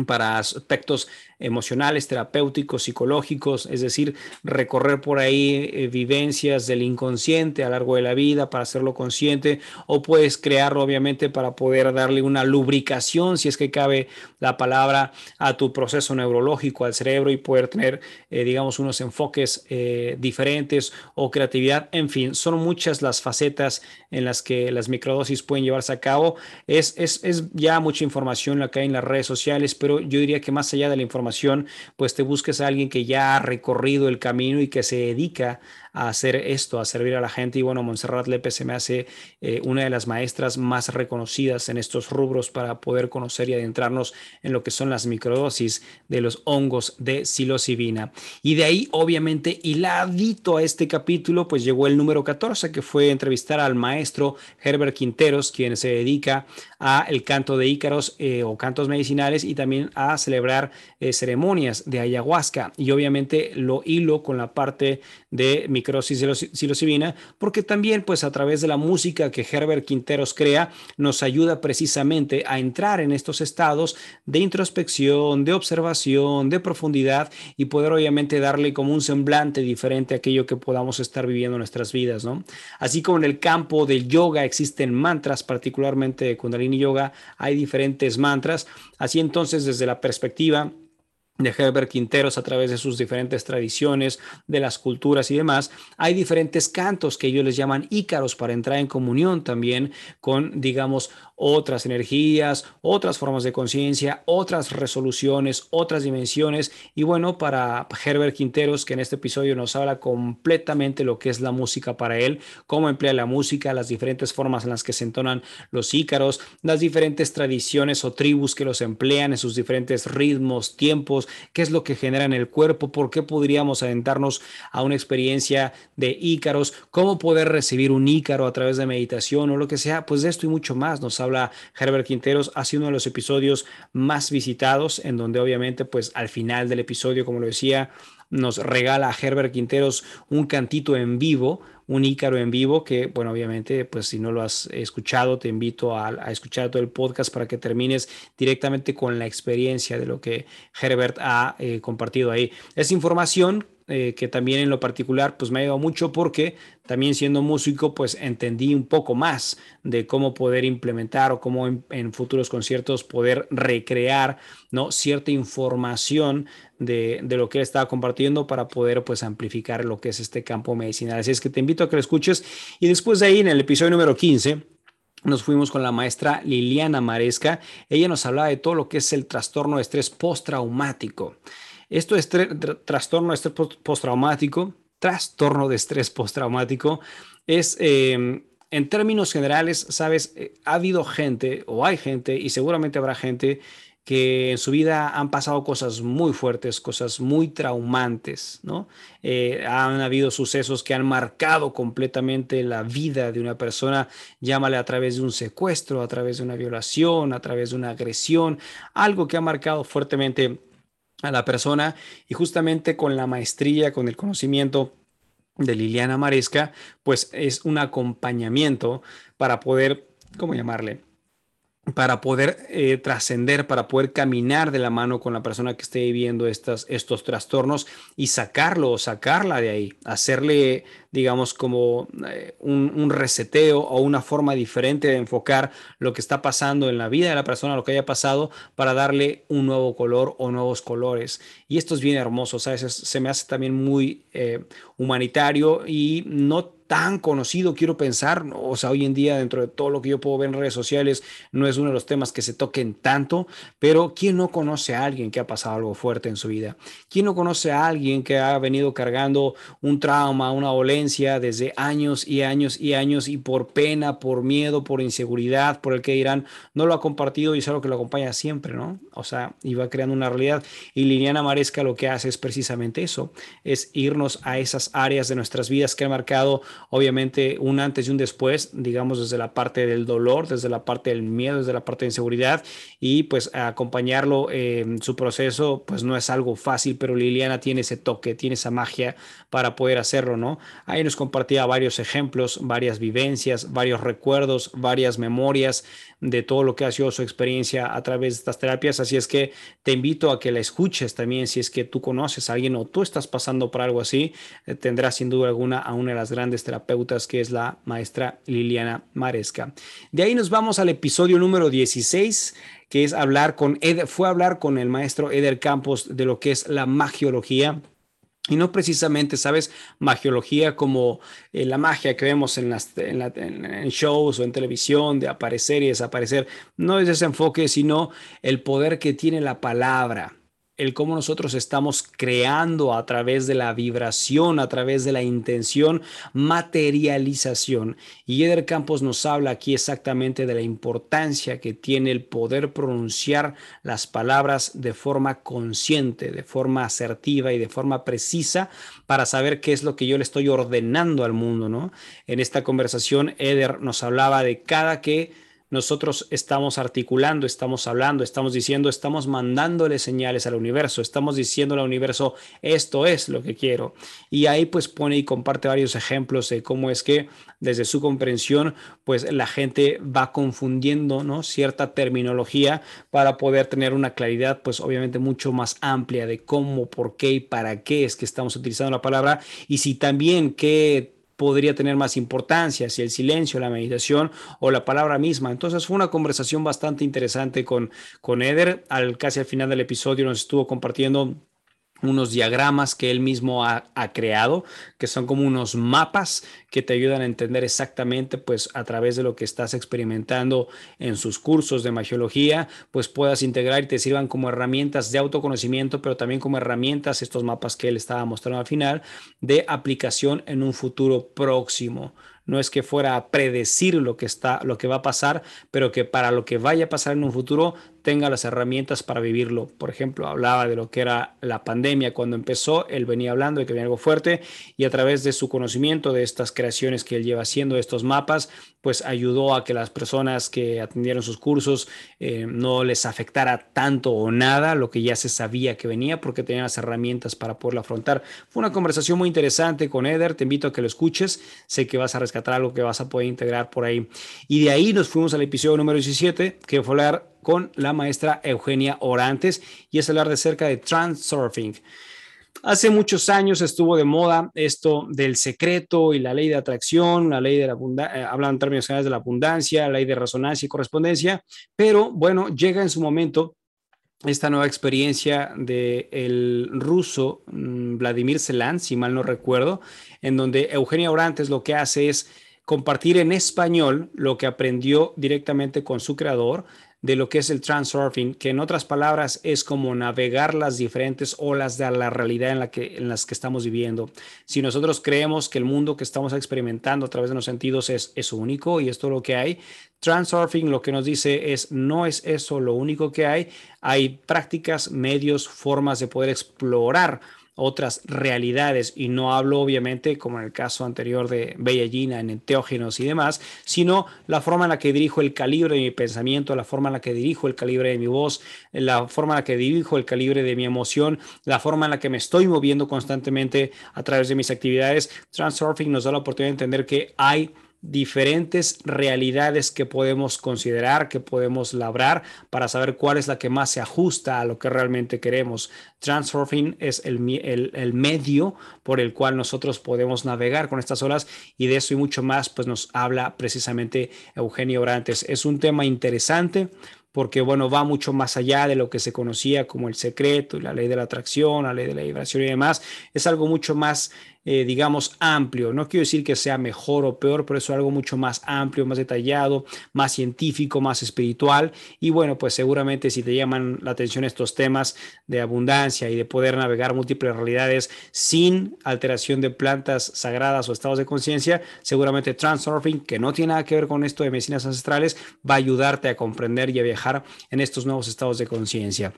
para aspectos emocionales, terapéuticos, psicológicos, es decir, recorrer por ahí eh, vivencias del inconsciente a lo largo de la vida para hacerlo consciente, o puedes crearlo obviamente para poder darle una lubricación, si es que cabe la palabra, a tu proceso neurológico, al cerebro y poder tener, eh, digamos, unos enfoques eh, diferentes o creatividad. En fin, son muchas las facetas en las que las microdosis pueden llevarse a cabo. Es, es, es ya mucha información la que hay en las redes sociales, pero yo diría que más allá de la información, pues te busques a alguien que ya ha recorrido el camino y que se dedica a hacer esto, a servir a la gente. Y bueno, Montserrat Lepe se me hace eh, una de las maestras más reconocidas en estos rubros para poder conocer y adentrarnos en lo que son las microdosis de los hongos de psilocibina. Y de ahí, obviamente, hiladito a este capítulo, pues llegó el número 14, que fue entrevistar al maestro Herbert Quinteros, quien se dedica a el canto de ícaros eh, o cantos medicinales y también a celebrar eh, ceremonias de ayahuasca. Y obviamente lo hilo con la parte de microdosis microdosis psilocibina, porque también pues a través de la música que Herbert Quinteros crea nos ayuda precisamente a entrar en estos estados de introspección, de observación, de profundidad y poder obviamente darle como un semblante diferente a aquello que podamos estar viviendo en nuestras vidas, ¿no? Así como en el campo del yoga existen mantras, particularmente de Kundalini Yoga, hay diferentes mantras, así entonces desde la perspectiva de Herbert Quinteros a través de sus diferentes tradiciones, de las culturas y demás. Hay diferentes cantos que ellos les llaman ícaros para entrar en comunión también con, digamos, otras energías, otras formas de conciencia, otras resoluciones, otras dimensiones. Y bueno, para Herbert Quinteros, que en este episodio nos habla completamente lo que es la música para él, cómo emplea la música, las diferentes formas en las que se entonan los ícaros, las diferentes tradiciones o tribus que los emplean en sus diferentes ritmos, tiempos, qué es lo que genera en el cuerpo, por qué podríamos adentrarnos a una experiencia de ícaros, cómo poder recibir un ícaro a través de meditación o lo que sea, pues de esto y mucho más nos habla Herbert Quinteros, ha sido uno de los episodios más visitados en donde obviamente pues al final del episodio, como lo decía, nos regala a Herbert Quinteros un cantito en vivo, un Ícaro en vivo, que bueno, obviamente, pues si no lo has escuchado, te invito a, escuchar todo el podcast para que termines directamente con la experiencia de lo que Herbert ha eh, compartido ahí. Es información eh, que también en lo particular pues me ha ayudado mucho porque también siendo músico pues entendí un poco más de cómo poder implementar o cómo en, futuros conciertos poder recrear no cierta información de, de, lo que él estaba compartiendo para poder pues amplificar lo que es este campo medicinal. Así es que te invito a que lo escuches y después de ahí en el episodio número 15 nos fuimos con la maestra Liliana Maresca. Ella nos hablaba de todo lo que es el trastorno de estrés postraumático. Esto es trastorno de estrés postraumático, trastorno de estrés postraumático, es... Em, en términos generales, sabes, eh, ha habido gente o hay gente y seguramente habrá gente que en su vida han pasado cosas muy fuertes, cosas muy traumantes, ¿no? Eh, han habido sucesos que han marcado completamente la vida de una persona, llámale a través de un secuestro, a través de una violación, a través de una agresión, algo que ha marcado fuertemente a la persona y justamente con la maestría, con el conocimiento de Liliana Maresca, pues es un acompañamiento para poder, ¿cómo llamarle? Para poder eh, trascender, para poder caminar de la mano con la persona que esté viviendo estas, estos trastornos y sacarlo o sacarla de ahí, hacerle digamos, como eh, un, reseteo o una forma diferente de enfocar lo que está pasando en la vida de la persona, lo que haya pasado, para darle un nuevo color o nuevos colores. Y esto es bien hermoso, ¿sabes? se me hace también muy eh, humanitario y no tan conocido, quiero pensar, o sea, hoy en día dentro de todo lo que yo puedo ver en redes sociales, no es uno de los temas que se toquen tanto, pero ¿quién no conoce a alguien que ha pasado algo fuerte en su vida? ¿Quién no conoce a alguien que ha venido cargando un trauma, una dolencia? desde años y años y años y por pena, por miedo, por inseguridad, por el que dirán, no lo ha compartido y es algo que lo acompaña siempre, ¿no? O sea, y va creando una realidad. Y Liliana Maresca lo que hace es precisamente eso, es irnos a esas áreas de nuestras vidas que han marcado obviamente un antes y un después, digamos desde la parte del dolor, desde la parte del miedo, desde la parte de inseguridad y pues acompañarlo en su proceso pues no es algo fácil, pero Liliana tiene ese toque, tiene esa magia para poder hacerlo, ¿no? Ahí nos compartía varios ejemplos, varias vivencias, varios recuerdos, varias memorias de todo lo que ha sido su experiencia a través de estas terapias. Así es que te invito a que la escuches también si es que tú conoces a alguien o tú estás pasando por algo así. Eh, tendrás sin duda alguna a una de las grandes terapeutas que es la maestra Liliana Maresca. De ahí nos vamos al episodio número 16 que es hablar con fue hablar con el maestro Eder Campos de lo que es la magiología y no precisamente, ¿sabes? Magiología como eh, la magia que vemos en, las, en, shows o en televisión de aparecer y desaparecer. No es ese enfoque, sino el poder que tiene la palabra el cómo nosotros estamos creando a través de la vibración, a través de la intención, materialización. Y Eder Campos nos habla aquí exactamente de la importancia que tiene el poder pronunciar las palabras de forma consciente, de forma asertiva y de forma precisa para saber qué es lo que yo le estoy ordenando al mundo, ¿no? En esta conversación, Eder nos hablaba de cada que nosotros estamos articulando, estamos hablando, estamos diciendo, estamos mandándole señales al universo, estamos diciendo al universo, esto es lo que quiero. Y ahí pues pone y comparte varios ejemplos de cómo es que desde su comprensión, pues la gente va confundiendo, ¿no? Cierta terminología para poder tener una claridad, pues obviamente mucho más amplia de cómo, por qué y para qué es que estamos utilizando la palabra y si también qué podría tener más importancia, si el silencio, la meditación o la palabra misma. Entonces fue una conversación bastante interesante con, con Eder. Al, casi al final del episodio nos estuvo compartiendo unos diagramas que él mismo ha, creado, que son como unos mapas que te ayudan a entender exactamente, pues a través de lo que estás experimentando en sus cursos de magiología, pues puedas integrar y te sirvan como herramientas de autoconocimiento, pero también como herramientas, estos mapas que él estaba mostrando al final, de aplicación en un futuro próximo. No es que fuera a predecir lo que está lo que va a pasar, pero que para lo que vaya a pasar en un futuro tenga las herramientas para vivirlo. Por ejemplo, hablaba de lo que era la pandemia cuando empezó, él venía hablando de que venía algo fuerte y a través de su conocimiento de estas creaciones que él lleva haciendo, estos mapas, pues ayudó a que las personas que atendieron sus cursos eh, no les afectara tanto o nada lo que ya se sabía que venía porque tenían las herramientas para poderlo afrontar. Fue una conversación muy interesante con Eder, te invito a que lo escuches, sé que vas a rescatar algo que vas a poder integrar por ahí. Y de ahí nos fuimos al episodio número 17, que fue hablar con la maestra Eugenia Orantes y es hablar de cerca de transurfing. Hace muchos años estuvo de moda esto del secreto y la ley de atracción, la ley de la abundancia, eh, en términos generales de la abundancia, la ley de resonancia y correspondencia, pero bueno, llega en su momento esta nueva experiencia del el ruso mm, Vladimir Selan, si mal no recuerdo, en donde Eugenia Orantes lo que hace es compartir en español lo que aprendió directamente con su creador de lo que es el transurfing, que en otras palabras es como navegar las diferentes olas de la realidad en, la que, en las que estamos viviendo. Si nosotros creemos que el mundo que estamos experimentando a través de los sentidos es, es único y es todo lo que hay, transurfing lo que nos dice es no es eso lo único que hay, hay prácticas, medios, formas de poder explorar otras realidades y no hablo obviamente como en el caso anterior de Bella Gina en enteógenos y demás, sino la forma en la que dirijo el calibre de mi pensamiento, la forma en la que dirijo el calibre de mi voz, la forma en la que dirijo el calibre de mi emoción, la forma en la que me estoy moviendo constantemente a través de mis actividades. Transurfing nos da la oportunidad de entender que hay diferentes realidades que podemos considerar, que podemos labrar para saber cuál es la que más se ajusta a lo que realmente queremos. Transurfing es el, el, medio por el cual nosotros podemos navegar con estas olas y de eso y mucho más pues nos habla precisamente Eugenio Orantes. Es un tema interesante porque bueno, va mucho más allá de lo que se conocía como el secreto y la ley de la atracción, la ley de la vibración y demás. Es algo mucho más eh, digamos, amplio. No quiero decir que sea mejor o peor, pero es algo mucho más amplio, más detallado, más científico, más espiritual. Y bueno, pues seguramente si te llaman la atención estos temas de abundancia y de poder navegar múltiples realidades sin alteración de plantas sagradas o estados de conciencia, seguramente Transurfing, que no tiene nada que ver con esto de medicinas ancestrales, va a ayudarte a comprender y a viajar en estos nuevos estados de conciencia.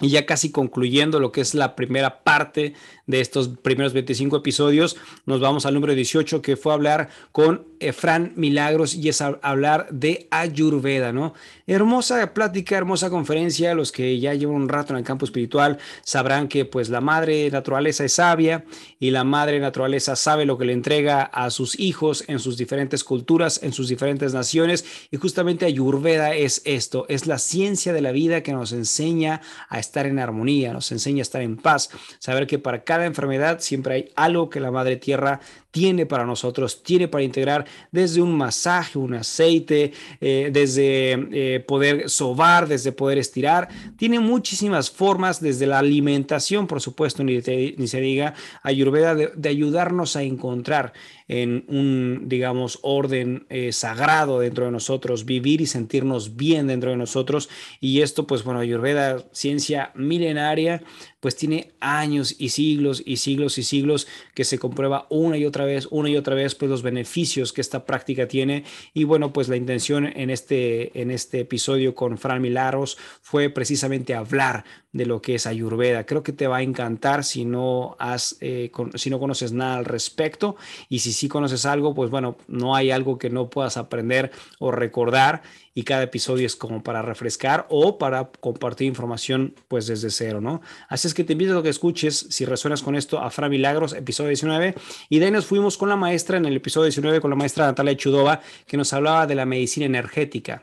Y ya casi concluyendo lo que es la primera parte de estos primeros 25 episodios, nos vamos al número 18 que fue hablar con Efran Milagros y es hablar de Ayurveda, ¿no? Hermosa plática, hermosa conferencia. Los que ya llevan un rato en el campo espiritual sabrán que pues la madre naturaleza es sabia y la madre naturaleza sabe lo que le entrega a sus hijos en sus diferentes culturas, en sus diferentes naciones y justamente Ayurveda es esto, es la ciencia de la vida que nos enseña a estar en armonía, nos enseña a estar en paz, saber que para cada enfermedad siempre hay algo que la Madre Tierra tiene para nosotros, tiene para integrar desde un masaje, un aceite, eh, desde eh, poder sobar, desde poder estirar. Tiene muchísimas formas, desde la alimentación, por supuesto, ni, se diga, Ayurveda, de, ayudarnos a encontrar en un, digamos, orden eh, sagrado dentro de nosotros, vivir y sentirnos bien dentro de nosotros. Y esto, pues bueno, Ayurveda, ciencia milenaria, pues tiene años y siglos y siglos y siglos que se comprueba una y otra vez, una y otra vez, pues los beneficios que esta práctica tiene. Y bueno, pues la intención en este, en este episodio con Fran Milagros fue precisamente hablar de lo que es Ayurveda. Creo que te va a encantar si no, has, eh, si no conoces nada al respecto y si sí conoces algo, pues bueno, no hay algo que no puedas aprender o recordar y cada episodio es como para refrescar o para compartir información pues desde cero, ¿no? Así es que te invito a que escuches, si resuenas con esto, a Milagros, episodio 19, y de ahí nos fuimos con la maestra en el episodio 19, con la maestra Natalia Chudova, que nos hablaba de la medicina energética.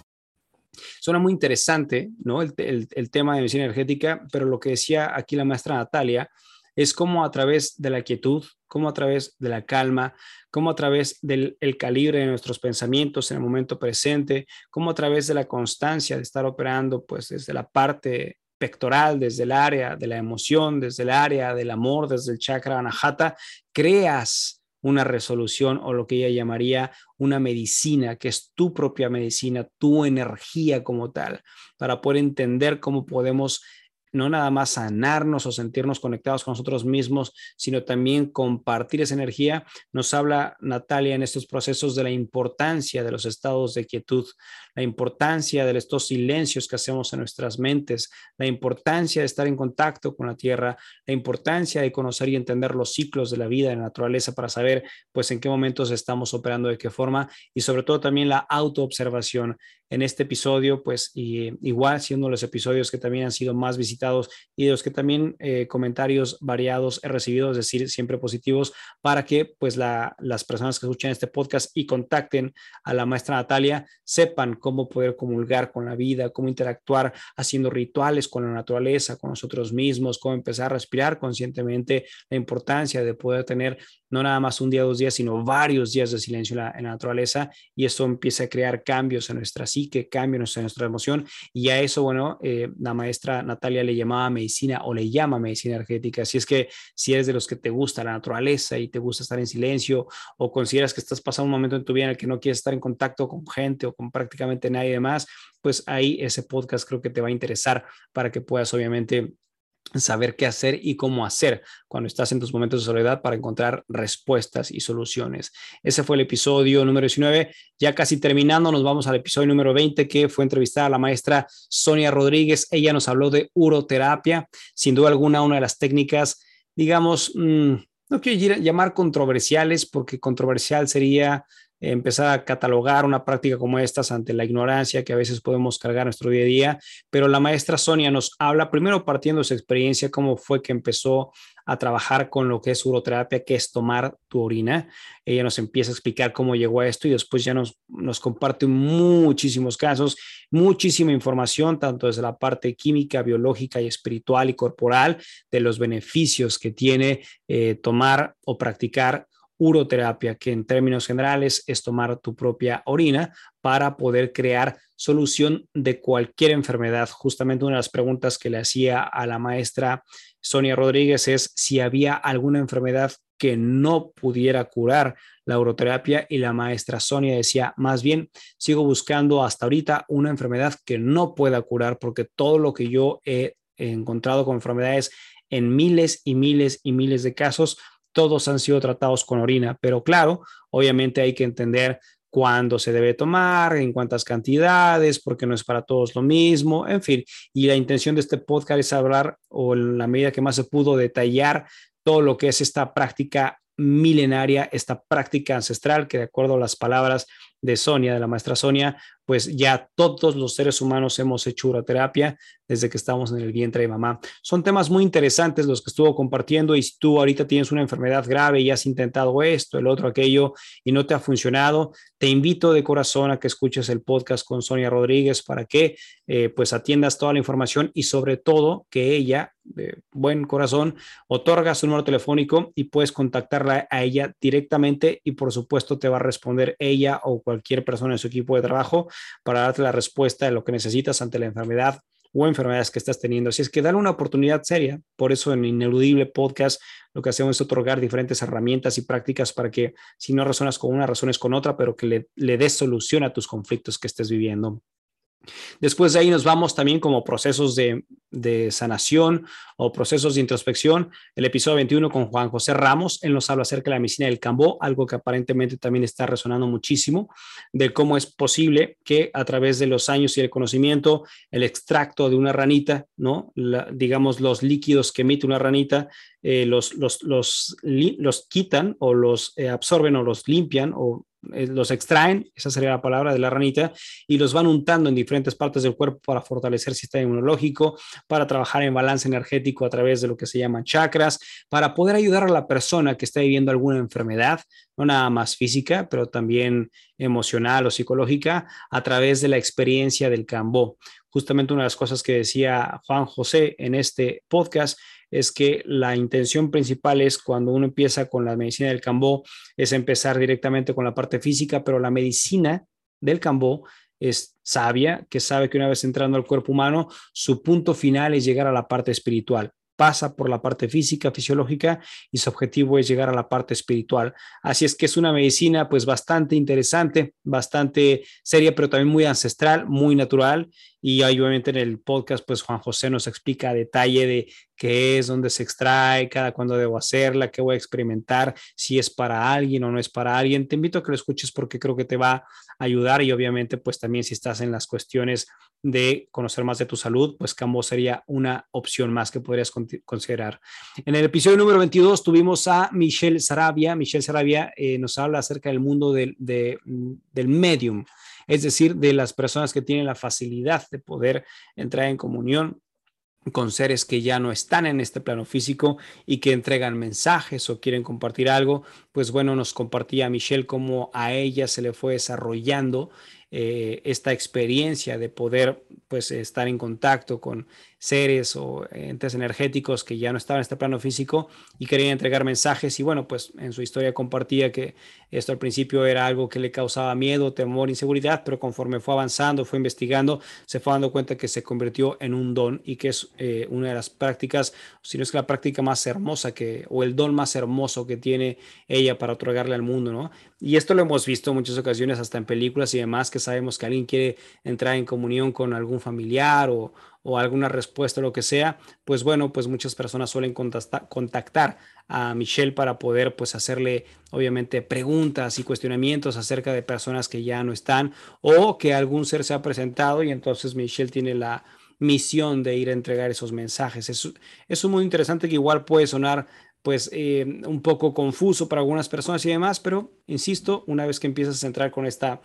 Suena muy interesante, ¿no? El, tema de medicina energética, pero lo que decía aquí la maestra Natalia es cómo a través de la quietud, cómo a través de la calma, cómo a través del el calibre de nuestros pensamientos en el momento presente, cómo a través de la constancia de estar operando, pues desde la parte pectoral, desde el área de la emoción, desde el área del amor, desde el chakra anahata, creas una resolución o lo que ella llamaría una medicina, que es tu propia medicina, tu energía como tal, para poder entender cómo podemos no nada más sanarnos o sentirnos conectados con nosotros mismos, sino también compartir esa energía. Nos habla Natalia en estos procesos de la importancia de los estados de quietud, la importancia de estos silencios que hacemos en nuestras mentes, la importancia de estar en contacto con la tierra, la importancia de conocer y entender los ciclos de la vida, de la naturaleza, para saber pues en qué momentos estamos operando, de qué forma, y sobre todo también la autoobservación. En este episodio, pues y, igual siendo los episodios que también han sido más visitados y de los que también eh, comentarios variados he recibido, es decir, siempre positivos, para que pues la, las personas que escuchan este podcast y contacten a la maestra Natalia sepan cómo poder comulgar con la vida, cómo interactuar haciendo rituales con la naturaleza, con nosotros mismos, cómo empezar a respirar conscientemente, la importancia de poder tener no nada más un día, dos días, sino varios días de silencio en la, en la naturaleza y eso empieza a crear cambios en nuestra psique, cambios en nuestra emoción y a eso, bueno, eh, la maestra Natalia le llamaba medicina o le llama medicina energética. Así es que si eres de los que te gusta la naturaleza y te gusta estar en silencio o consideras que estás pasando un momento en tu vida en el que no quieres estar en contacto con gente o con prácticamente nadie más, pues ahí ese podcast creo que te va a interesar para que puedas obviamente saber qué hacer y cómo hacer cuando estás en tus momentos de soledad para encontrar respuestas y soluciones. Ese fue el episodio número 19. Ya casi terminando, nos vamos al episodio número 20 que fue entrevistada a la maestra Sonia Rodríguez. Ella nos habló de uroterapia, sin duda alguna una de las técnicas, digamos, mmm, no quiero llamar controversiales porque controversial sería empezar a catalogar una práctica como estas ante la ignorancia que a veces podemos cargar nuestro día a día, pero la maestra Sonia nos habla primero partiendo de su experiencia, cómo fue que empezó a trabajar con lo que es uroterapia, que es tomar tu orina. Ella nos empieza a explicar cómo llegó a esto y después ya nos, nos comparte muchísimos casos, muchísima información, tanto desde la parte química, biológica y espiritual y corporal, de los beneficios que tiene eh, tomar o practicar uroterapia, que en términos generales es tomar tu propia orina para poder crear solución de cualquier enfermedad. Justamente una de las preguntas que le hacía a la maestra Sonia Rodríguez es si había alguna enfermedad que no pudiera curar la uroterapia y la maestra Sonia decía, más bien, sigo buscando hasta ahorita una enfermedad que no pueda curar porque todo lo que yo he encontrado con enfermedades en miles y miles y miles de casos todos han sido tratados con orina, pero claro, obviamente hay que entender cuándo se debe tomar, en cuántas cantidades, porque no es para todos lo mismo, en fin. Y la intención de este podcast es hablar, o en la medida que más se pudo, detallar todo lo que es esta práctica milenaria, esta práctica ancestral, que de acuerdo a las palabras de Sonia, de la maestra Sonia, pues ya todos los seres humanos hemos hecho uroterapia desde que estamos en el vientre de mamá. Son temas muy interesantes los que estuvo compartiendo y si tú ahorita tienes una enfermedad grave y has intentado esto, el otro, aquello y no te ha funcionado, te invito de corazón a que escuches el podcast con Sonia Rodríguez para que eh, pues atiendas toda la información y sobre todo que ella, de buen corazón, otorga su número telefónico y puedes contactarla a ella directamente y por supuesto te va a responder ella o cualquier persona en su equipo de trabajo para darte la respuesta de lo que necesitas ante la enfermedad o enfermedades que estás teniendo. Así es que dale una oportunidad seria. Por eso en Ineludible Podcast lo que hacemos es otorgar diferentes herramientas y prácticas para que si no razonas con una, razones con otra, pero que le, le des solución a tus conflictos que estés viviendo. Después de ahí nos vamos también como procesos de, sanación o procesos de introspección. El episodio 21 con Juan José Ramos, él nos habla acerca de la medicina del cambó, algo que aparentemente también está resonando muchísimo, de cómo es posible que a través de los años y el conocimiento, el extracto de una ranita, ¿no? digamos, los líquidos que emite una ranita, eh, los, los, los, los, quitan o los eh, absorben o los limpian o los extraen, esa sería la palabra de la ranita, y los van untando en diferentes partes del cuerpo para fortalecer el sistema inmunológico, para trabajar en balance energético a través de lo que se llaman chakras, para poder ayudar a la persona que está viviendo alguna enfermedad, no nada más física, pero también emocional o psicológica, a través de la experiencia del cambó. Justamente una de las cosas que decía Juan José en este podcast es que la intención principal es cuando uno empieza con la medicina del cambó, es empezar directamente con la parte física, pero la medicina del cambó es sabia, que sabe que una vez entrando al cuerpo humano, su punto final es llegar a la parte espiritual pasa por la parte física, fisiológica y su objetivo es llegar a la parte espiritual. Así es que es una medicina pues bastante interesante, bastante seria, pero también muy ancestral, muy natural y obviamente en el podcast, pues Juan José nos explica a detalle de qué es, dónde se extrae, cada cuándo debo hacerla, qué voy a experimentar, si es para alguien o no es para alguien. Te invito a que lo escuches porque creo que te va a ayudar y obviamente pues también si estás en las cuestiones de conocer más de tu salud, pues Cambo sería una opción más que podrías considerar. En el episodio número 22 tuvimos a Michelle Sarabia. Michelle Sarabia eh, nos habla acerca del mundo del, del medium es decir, de las personas que tienen la facilidad de poder entrar en comunión con seres que ya no están en este plano físico y que entregan mensajes o quieren compartir algo, pues bueno, nos compartía Michelle cómo a ella se le fue desarrollando eh, esta experiencia de poder pues estar en contacto con seres o entes energéticos que ya no estaban en este plano físico y querían entregar mensajes y bueno pues en su historia compartía que esto al principio era algo que le causaba miedo, temor, inseguridad, pero conforme fue avanzando, fue investigando, se fue dando cuenta que se convirtió en un don y que es eh, una de las prácticas, si no es que la práctica más hermosa que o el don más hermoso que tiene ella para otorgarle al mundo, ¿no? Y esto lo hemos visto en muchas ocasiones, hasta en películas y demás, que sabemos que alguien quiere entrar en comunión con algún familiar o, alguna respuesta o lo que sea, pues bueno, pues muchas personas suelen contactar a Michelle para poder pues hacerle obviamente preguntas y cuestionamientos acerca de personas que ya no están o que algún ser se ha presentado y entonces Michelle tiene la misión de ir a entregar esos mensajes. Es, es muy interesante que igual puede sonar pues eh, un poco confuso para algunas personas y demás, pero insisto, una vez que empiezas a entrar con esta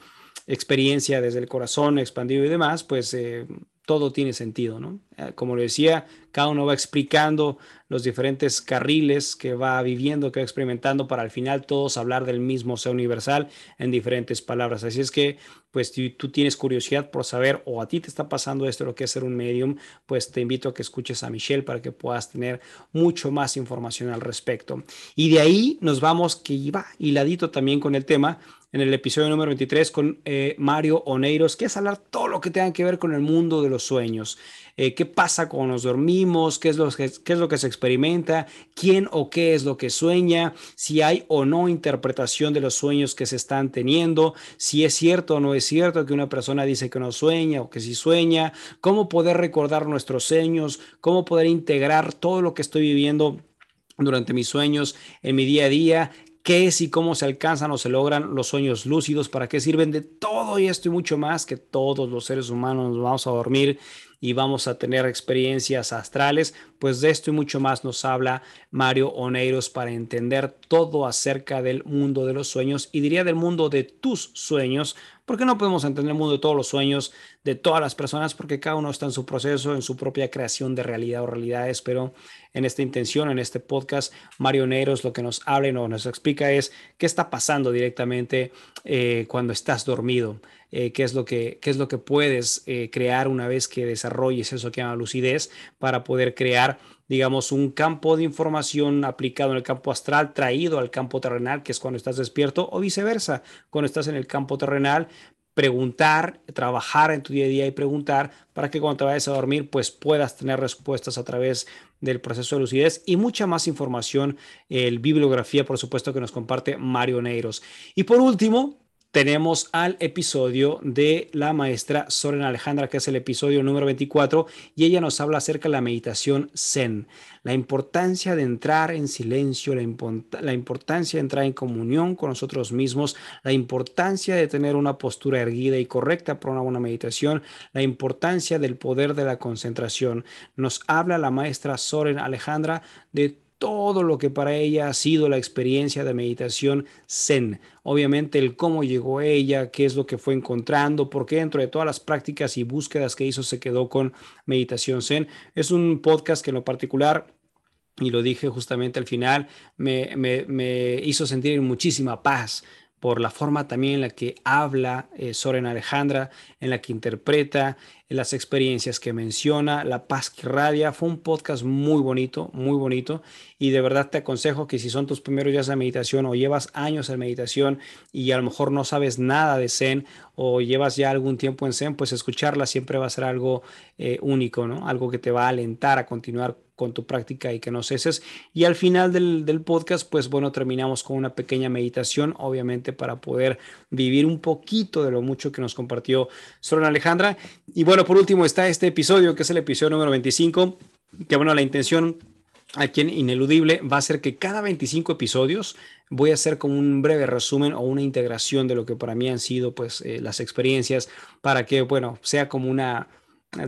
experiencia desde el corazón expandido y demás, pues eh, todo tiene sentido, ¿no? Eh, como lo decía, cada uno va explicando los diferentes carriles que va viviendo, que va experimentando, para al final todos hablar del mismo ser universal en diferentes palabras. Así es que, pues, si tú tienes curiosidad por saber o a ti te está pasando esto, lo que es ser un medium, pues te invito a que escuches a Michelle para que puedas tener mucho más información al respecto. Y de ahí nos vamos, que iba hiladito también con el tema en el episodio número 23 con eh, Mario Oneiros, que es hablar todo lo que tenga que ver con el mundo de los sueños. Eh, qué pasa cuando nos dormimos, qué es, lo que, qué es lo que se experimenta, quién o qué es lo que sueña, si hay o no interpretación de los sueños que se están teniendo, si es cierto o no es cierto que una persona dice que no sueña o que sí sueña, cómo poder recordar nuestros sueños, cómo poder integrar todo lo que estoy viviendo durante mis sueños en mi día a día, qué es y cómo se alcanzan o se logran los sueños lúcidos, para qué sirven de todo y esto y mucho más que todos los seres humanos nos vamos a dormir y vamos a tener experiencias astrales, pues de esto y mucho más nos habla Mario Oneiros para entender todo acerca del mundo de los sueños y diría del mundo de tus sueños, porque no podemos entender el mundo de todos los sueños de todas las personas, porque cada uno está en su proceso, en su propia creación de realidad o realidades, pero en esta intención, en este podcast, Mario Neros lo que nos habla y nos explica es qué está pasando directamente eh, cuando estás dormido, eh, qué, es lo que, qué es lo que puedes eh, crear una vez que desarrolles eso que llama lucidez para poder crear digamos, un campo de información aplicado en el campo astral, traído al campo terrenal, que es cuando estás despierto, o viceversa, cuando estás en el campo terrenal, preguntar, trabajar en tu día a día y preguntar para que cuando te vayas a dormir pues puedas tener respuestas a través del proceso de lucidez y mucha más información, el bibliografía por supuesto que nos comparte Mario Neiros. Y por último, tenemos al episodio de la maestra Soren Alejandra, que es el episodio número 24, y ella nos habla acerca de la meditación Zen, la importancia de entrar en silencio, la, la, importancia de entrar en comunión con nosotros mismos, la importancia de tener una postura erguida y correcta para una buena meditación, la importancia del poder de la concentración. Nos habla la maestra Soren Alejandra de todo lo que para ella ha sido la experiencia de meditación zen. Obviamente el cómo llegó ella, qué es lo que fue encontrando, por qué dentro de todas las prácticas y búsquedas que hizo se quedó con meditación zen. Es un podcast que en lo particular y lo dije justamente al final, me, me hizo sentir muchísima paz por la forma también en la que habla eh, Soren Alejandra, en la que interpreta, las experiencias que menciona, la paz que radia. Fue un podcast muy bonito, muy bonito. Y de verdad te aconsejo que si son tus primeros días de meditación o llevas años en meditación y a lo mejor no sabes nada de Zen o llevas ya algún tiempo en Zen, pues escucharla siempre va a ser algo eh, único, ¿no? Algo que te va a alentar a continuar con tu práctica y que no ceses. Y al final del, podcast, pues bueno, terminamos con una pequeña meditación, obviamente para poder vivir un poquito de lo mucho que nos compartió Soren Alejandra. Y bueno, por último está este episodio, que es el episodio número 25, que bueno, la intención aquí en Ineludible va a ser que cada 25 episodios voy a hacer como un breve resumen o una integración de lo que para mí han sido pues eh, las experiencias para que bueno sea como una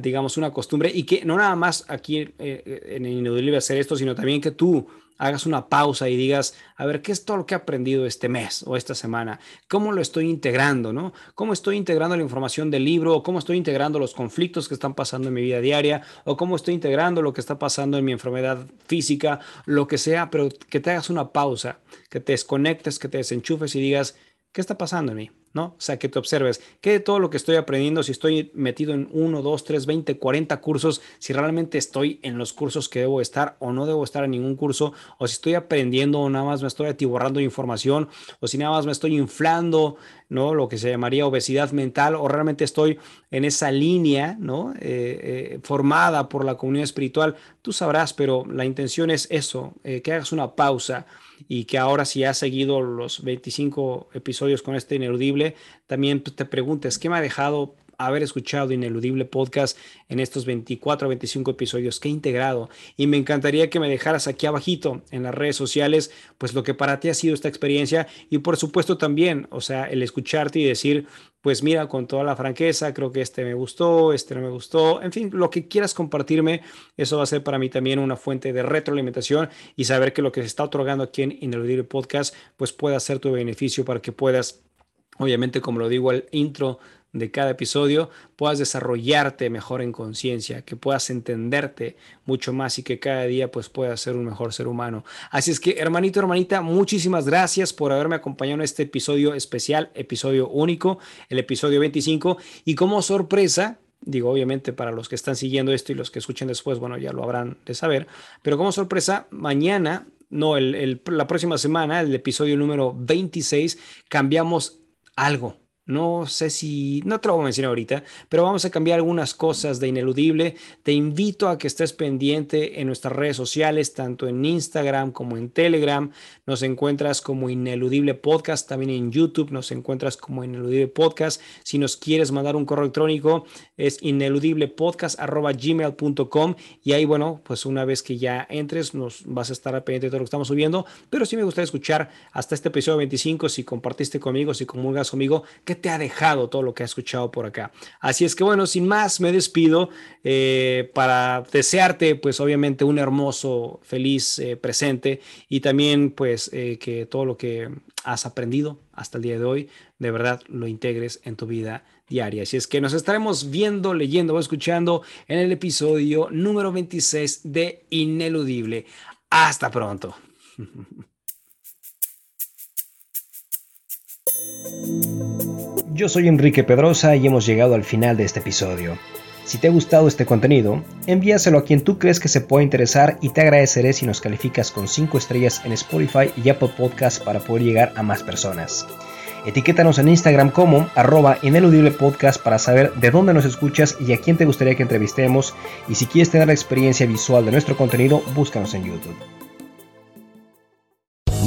digamos, una costumbre y que no nada más aquí eh, eh, en Ineludible hacer esto, sino también que tú hagas una pausa y digas, a ver, ¿qué es todo lo que he aprendido este mes o esta semana? ¿Cómo lo estoy integrando? ¿no? ¿Cómo estoy integrando la información del libro? ¿O cómo estoy integrando los conflictos que están pasando en mi vida diaria? ¿O cómo estoy integrando lo que está pasando en mi enfermedad física? Lo que sea, pero que te hagas una pausa, que te desconectes, que te desenchufes y digas, ¿qué está pasando en mí? ¿no? O sea, que te observes, que de todo lo que estoy aprendiendo, si estoy metido en 1, 2, 3, 20, 40 cursos, si realmente estoy en los cursos que debo estar o no debo estar en ningún curso, o si estoy aprendiendo o nada más me estoy atiborrando información, o si nada más me estoy inflando, ¿no? Lo que se llamaría obesidad mental, o realmente estoy en esa línea, ¿no? Eh, eh, formada por la comunidad espiritual, tú sabrás, pero la intención es eso, eh, que hagas una pausa y que ahora si has seguido los 25 episodios con este ineludible, también te preguntes, ¿qué me ha dejado haber escuchado Ineludible Podcast en estos 24 o 25 episodios. Que he integrado. Y me encantaría que me dejaras aquí abajito en las redes sociales, pues lo que para ti ha sido esta experiencia. Y por supuesto también, o sea, el escucharte y decir, pues mira, con toda la franqueza, creo que este me gustó, este no me gustó, en fin, lo que quieras compartirme, eso va a ser para mí también una fuente de retroalimentación y saber que lo que se está otorgando aquí en Ineludible Podcast, pues pueda ser tu beneficio para que puedas obviamente como lo digo al intro de cada episodio, puedas desarrollarte mejor en conciencia, que puedas entenderte mucho más y que cada día pues puedas ser un mejor ser humano. Así es que hermanito, hermanita, muchísimas gracias por haberme acompañado en este episodio especial, episodio único, el episodio 25 y como sorpresa, digo obviamente para los que están siguiendo esto y los que escuchen después, bueno, ya lo habrán de saber, pero como sorpresa, mañana no, el, la próxima semana, el episodio número 26, cambiamos algo no sé si, no te lo voy a mencionar ahorita, pero vamos a cambiar algunas cosas de ineludible. Te invito a que estés pendiente en nuestras redes sociales, tanto en Instagram como en Telegram. Nos encuentras como Ineludible Podcast, también en YouTube nos encuentras como Ineludible Podcast. Si nos quieres mandar un correo electrónico es ineludiblepodcast.gmail.com y ahí, bueno, pues una vez que ya entres nos vas a estar pendiente de todo lo que estamos subiendo, pero sí me gustaría escuchar hasta este episodio 25, si compartiste conmigo, si comulgas conmigo, que te ha dejado todo lo que has escuchado por acá. Así es que bueno, sin más, me despido eh, para desearte pues obviamente un hermoso, feliz eh, presente y también pues eh, que todo lo que has aprendido hasta el día de hoy, de verdad lo integres en tu vida diaria. Así es que nos estaremos viendo, leyendo o escuchando en el episodio número 26 de Ineludible. Hasta pronto. [laughs] Yo soy Enrique Pedrosa y hemos llegado al final de este episodio. Si te ha gustado este contenido, envíaselo a quien tú crees que se pueda interesar y te agradeceré si nos calificas con 5 estrellas en Spotify y Apple Podcasts para poder llegar a más personas. Etiquétanos en Instagram como arroba podcast para saber de dónde nos escuchas y a quién te gustaría que entrevistemos. Y si quieres tener la experiencia visual de nuestro contenido, búscanos en YouTube.